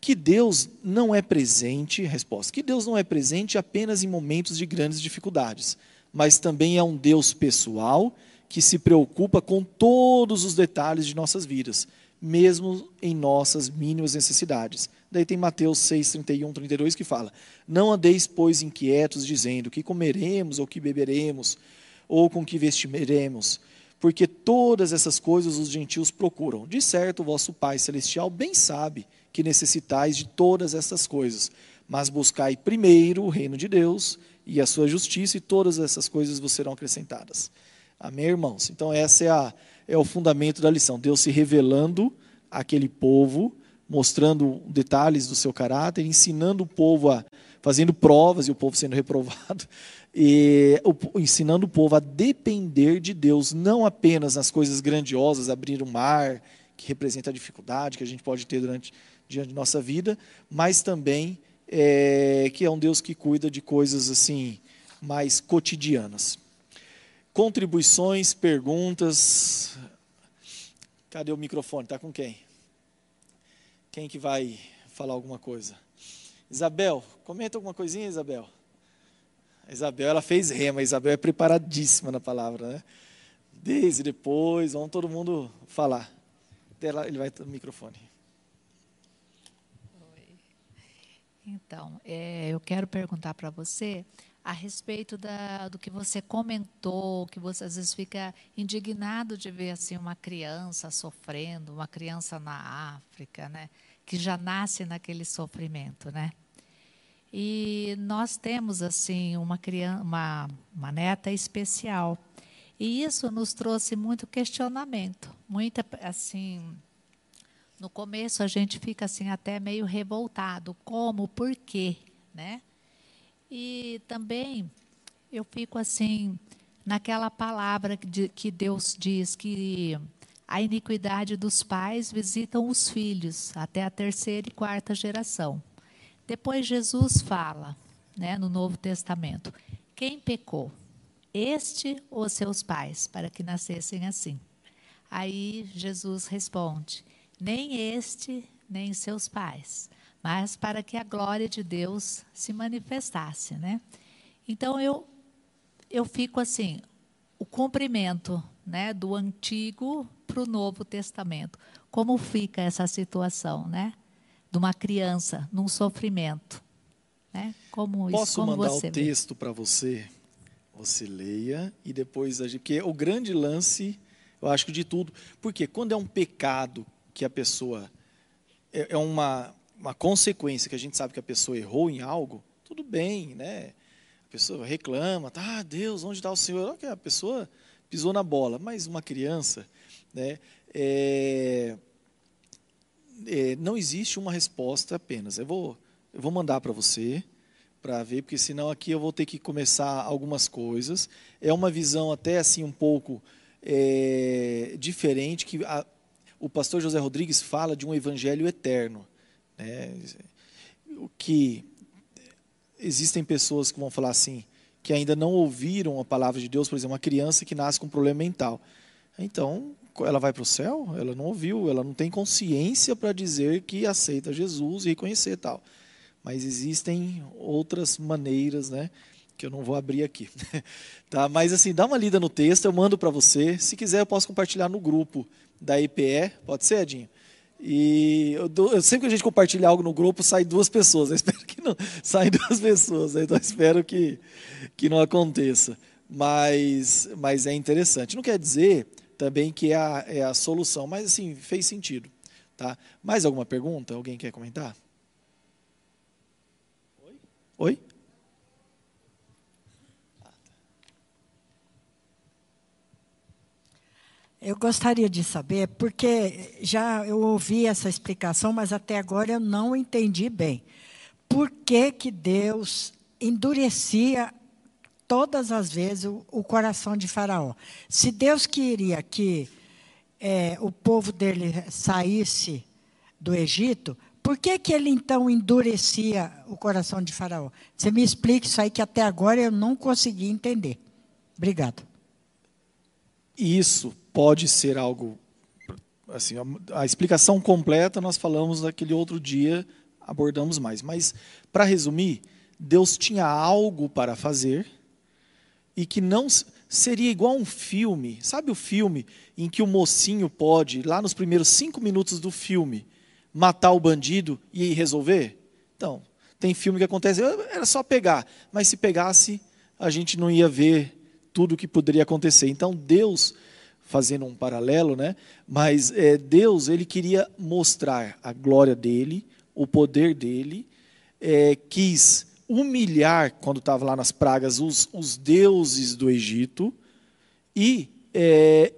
que Deus não é presente, resposta, que Deus não é presente apenas em momentos de grandes dificuldades, mas também é um Deus pessoal que se preocupa com todos os detalhes de nossas vidas, mesmo em nossas mínimas necessidades. Daí tem Mateus 6, 31, 32 que fala: Não andeis, pois, inquietos, dizendo que comeremos ou que beberemos, ou com que vestiremos, porque todas essas coisas os gentios procuram. De certo, vosso Pai Celestial bem sabe que necessitais de todas essas coisas, mas buscai primeiro o reino de Deus e a sua justiça, e todas essas coisas vos serão acrescentadas. Amém, irmãos? Então, essa é, é o fundamento da lição. Deus se revelando àquele povo, mostrando detalhes do seu caráter, ensinando o povo a. fazendo provas e o povo sendo reprovado, e ensinando o povo a depender de Deus, não apenas nas coisas grandiosas, abrir o mar, que representa a dificuldade que a gente pode ter durante diante de nossa vida, mas também é, que é um Deus que cuida de coisas assim mais cotidianas contribuições, perguntas. Cadê o microfone? Está com quem? Quem que vai falar alguma coisa? Isabel, comenta alguma coisinha, Isabel. A Isabel, ela fez rema. A Isabel é preparadíssima na palavra, né? Desde depois, vamos todo mundo falar. Ele vai ter o microfone. Oi. Então, é, eu quero perguntar para você a respeito da, do que você comentou, que você às vezes fica indignado de ver assim uma criança sofrendo, uma criança na África, né, que já nasce naquele sofrimento, né? E nós temos assim uma criança, uma, uma neta especial. E isso nos trouxe muito questionamento, muita assim, no começo a gente fica assim até meio revoltado, como, por quê, né? E também eu fico assim, naquela palavra de, que Deus diz que a iniquidade dos pais visitam os filhos até a terceira e quarta geração. Depois Jesus fala, né, no Novo Testamento, quem pecou? Este ou seus pais, para que nascessem assim? Aí Jesus responde: nem este, nem seus pais, mas para que a glória de Deus se manifestasse, né? Então eu eu fico assim, o cumprimento, né, do antigo para o Novo Testamento. Como fica essa situação, né? De uma criança num sofrimento, né? Como Posso isso, como mandar você o texto para você? Você leia e depois a gente, porque o grande lance, eu acho que de tudo, porque quando é um pecado que a pessoa é, é uma uma consequência que a gente sabe que a pessoa errou em algo, tudo bem, né? A pessoa reclama, tá, ah, Deus, onde está o Senhor? A pessoa pisou na bola, mas uma criança, né? É, é, não existe uma resposta apenas. Eu vou, eu vou mandar para você para ver, porque senão aqui eu vou ter que começar algumas coisas. É uma visão até assim um pouco é, diferente que a, o pastor José Rodrigues fala de um evangelho eterno. Né? O que existem pessoas que vão falar assim, que ainda não ouviram a palavra de Deus, por exemplo, uma criança que nasce com um problema mental. Então, ela vai para o céu? Ela não ouviu, ela não tem consciência para dizer que aceita Jesus e reconhecer tal. Mas existem outras maneiras, né? Que eu não vou abrir aqui. tá? Mas assim, dá uma lida no texto, eu mando para você. Se quiser, eu posso compartilhar no grupo da EPE. Pode ser, Edinho? E eu, eu, sempre que a gente compartilha algo no grupo, sai duas pessoas. Eu espero que não saem duas pessoas. Então eu espero que, que não aconteça. Mas, mas é interessante. Não quer dizer também que é a, é a solução, mas assim, fez sentido. Tá? Mais alguma pergunta? Alguém quer comentar? Oi? Oi? Eu gostaria de saber, porque já eu ouvi essa explicação, mas até agora eu não entendi bem. Por que, que Deus endurecia todas as vezes o, o coração de Faraó? Se Deus queria que é, o povo dele saísse do Egito, por que, que ele então endurecia o coração de Faraó? Você me explica isso aí que até agora eu não consegui entender. Obrigado. Isso pode ser algo assim, a, a explicação completa nós falamos naquele outro dia, abordamos mais, mas para resumir, Deus tinha algo para fazer e que não seria igual um filme. Sabe o filme em que o mocinho pode, lá nos primeiros cinco minutos do filme, matar o bandido e resolver? Então, tem filme que acontece, era só pegar, mas se pegasse, a gente não ia ver tudo o que poderia acontecer. Então, Deus fazendo um paralelo, né? Mas é, Deus ele queria mostrar a glória dele, o poder dele, é, quis humilhar quando estava lá nas pragas os, os deuses do Egito e é,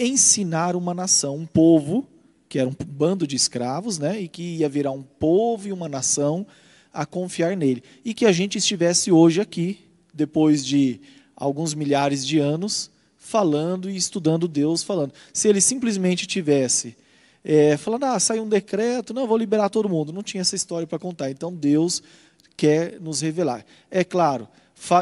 ensinar uma nação, um povo que era um bando de escravos, né? E que ia virar um povo e uma nação a confiar nele e que a gente estivesse hoje aqui depois de alguns milhares de anos falando e estudando Deus falando. Se ele simplesmente tivesse é, falando, ah, saiu um decreto, não, vou liberar todo mundo. Não tinha essa história para contar. Então Deus quer nos revelar. É claro,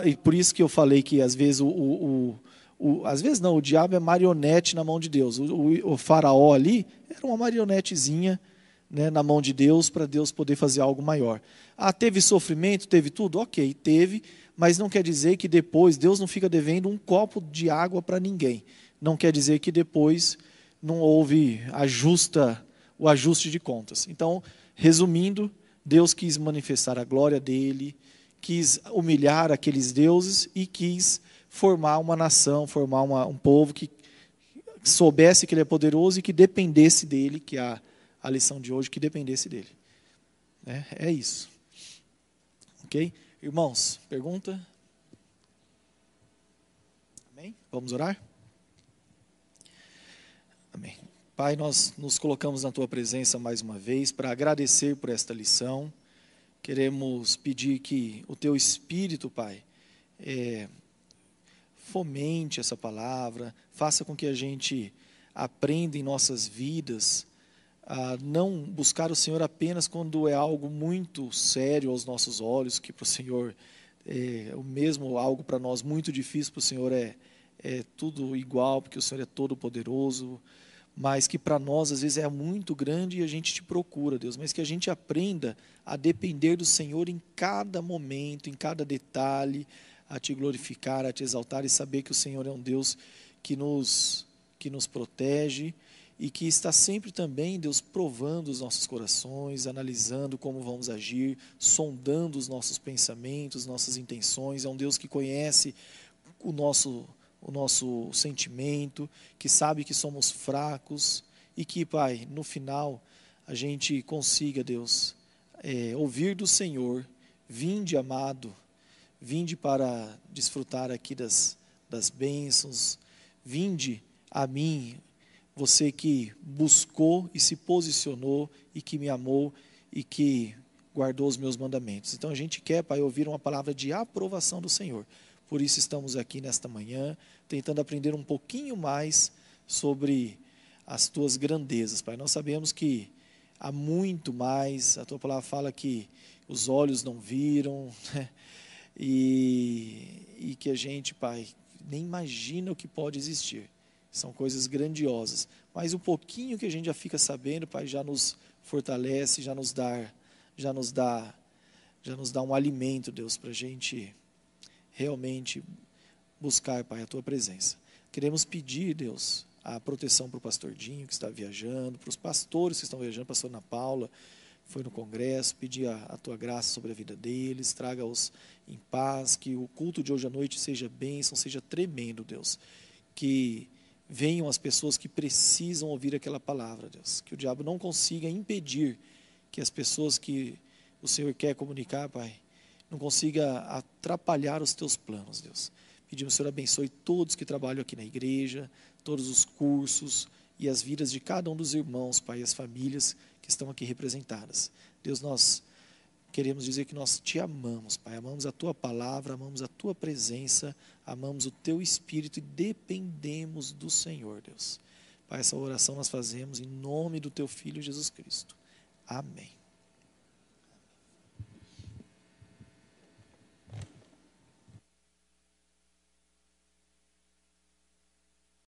e por isso que eu falei que às vezes o, o, o, o às vezes não, o diabo é marionete na mão de Deus. O, faraó ali era uma marionetezinha né, na mão de Deus para Deus poder fazer algo maior. Ah, teve sofrimento, teve tudo? Ok, teve, mas não quer dizer que depois Deus não fica devendo um copo de água para ninguém. Não quer dizer que depois não houve ajusta, o ajuste de contas. Então, resumindo, Deus quis manifestar a glória dele, quis humilhar aqueles deuses e quis formar uma nação, formar uma, um povo que soubesse que ele é poderoso e que dependesse dele, que é a, a lição de hoje, que dependesse dele. É, é isso. Ok? Irmãos, pergunta? Amém? Vamos orar? Amém. Pai, nós nos colocamos na tua presença mais uma vez para agradecer por esta lição. Queremos pedir que o teu Espírito, Pai, é, fomente essa palavra, faça com que a gente aprenda em nossas vidas a não buscar o Senhor apenas quando é algo muito sério aos nossos olhos, que para o Senhor é o mesmo algo para nós muito difícil, para o Senhor é, é tudo igual, porque o Senhor é todo poderoso, mas que para nós às vezes é muito grande e a gente te procura, Deus, mas que a gente aprenda a depender do Senhor em cada momento, em cada detalhe, a te glorificar, a te exaltar e saber que o Senhor é um Deus que nos que nos protege e que está sempre também, Deus, provando os nossos corações, analisando como vamos agir, sondando os nossos pensamentos, nossas intenções. É um Deus que conhece o nosso, o nosso sentimento, que sabe que somos fracos e que, Pai, no final a gente consiga, Deus, é, ouvir do Senhor: vinde, amado, vinde para desfrutar aqui das, das bênçãos, vinde a mim você que buscou e se posicionou e que me amou e que guardou os meus mandamentos. Então a gente quer, Pai, ouvir uma palavra de aprovação do Senhor. Por isso estamos aqui nesta manhã, tentando aprender um pouquinho mais sobre as tuas grandezas, Pai. Nós sabemos que há muito mais, a tua palavra fala que os olhos não viram, e, e que a gente, Pai, nem imagina o que pode existir. São coisas grandiosas. Mas o pouquinho que a gente já fica sabendo, Pai, já nos fortalece, já nos dá, já nos dá, já nos dá um alimento, Deus, para a gente realmente buscar, Pai, a Tua presença. Queremos pedir, Deus, a proteção para o pastor Dinho, que está viajando, para os pastores que estão viajando, pastor Ana Paula, foi no congresso, pedir a, a, tua graça sobre a vida deles, traga-os em paz, que o culto de hoje à noite seja bênção, seja tremendo, Deus. Que venham as pessoas que precisam ouvir aquela palavra, Deus. Que o diabo não consiga impedir que as pessoas que o Senhor quer comunicar, Pai, não consiga atrapalhar os teus planos, Deus. Pedimos, Senhor, abençoe todos que trabalham aqui na igreja, todos os cursos e as vidas de cada um dos irmãos, Pai, e as famílias que estão aqui representadas. Deus, nós queremos dizer que nós te amamos, Pai. Amamos a tua palavra, amamos a tua presença, amamos o teu espírito e dependemos do Senhor, Deus. Pai, essa oração nós fazemos em nome do teu filho Jesus Cristo. Amém.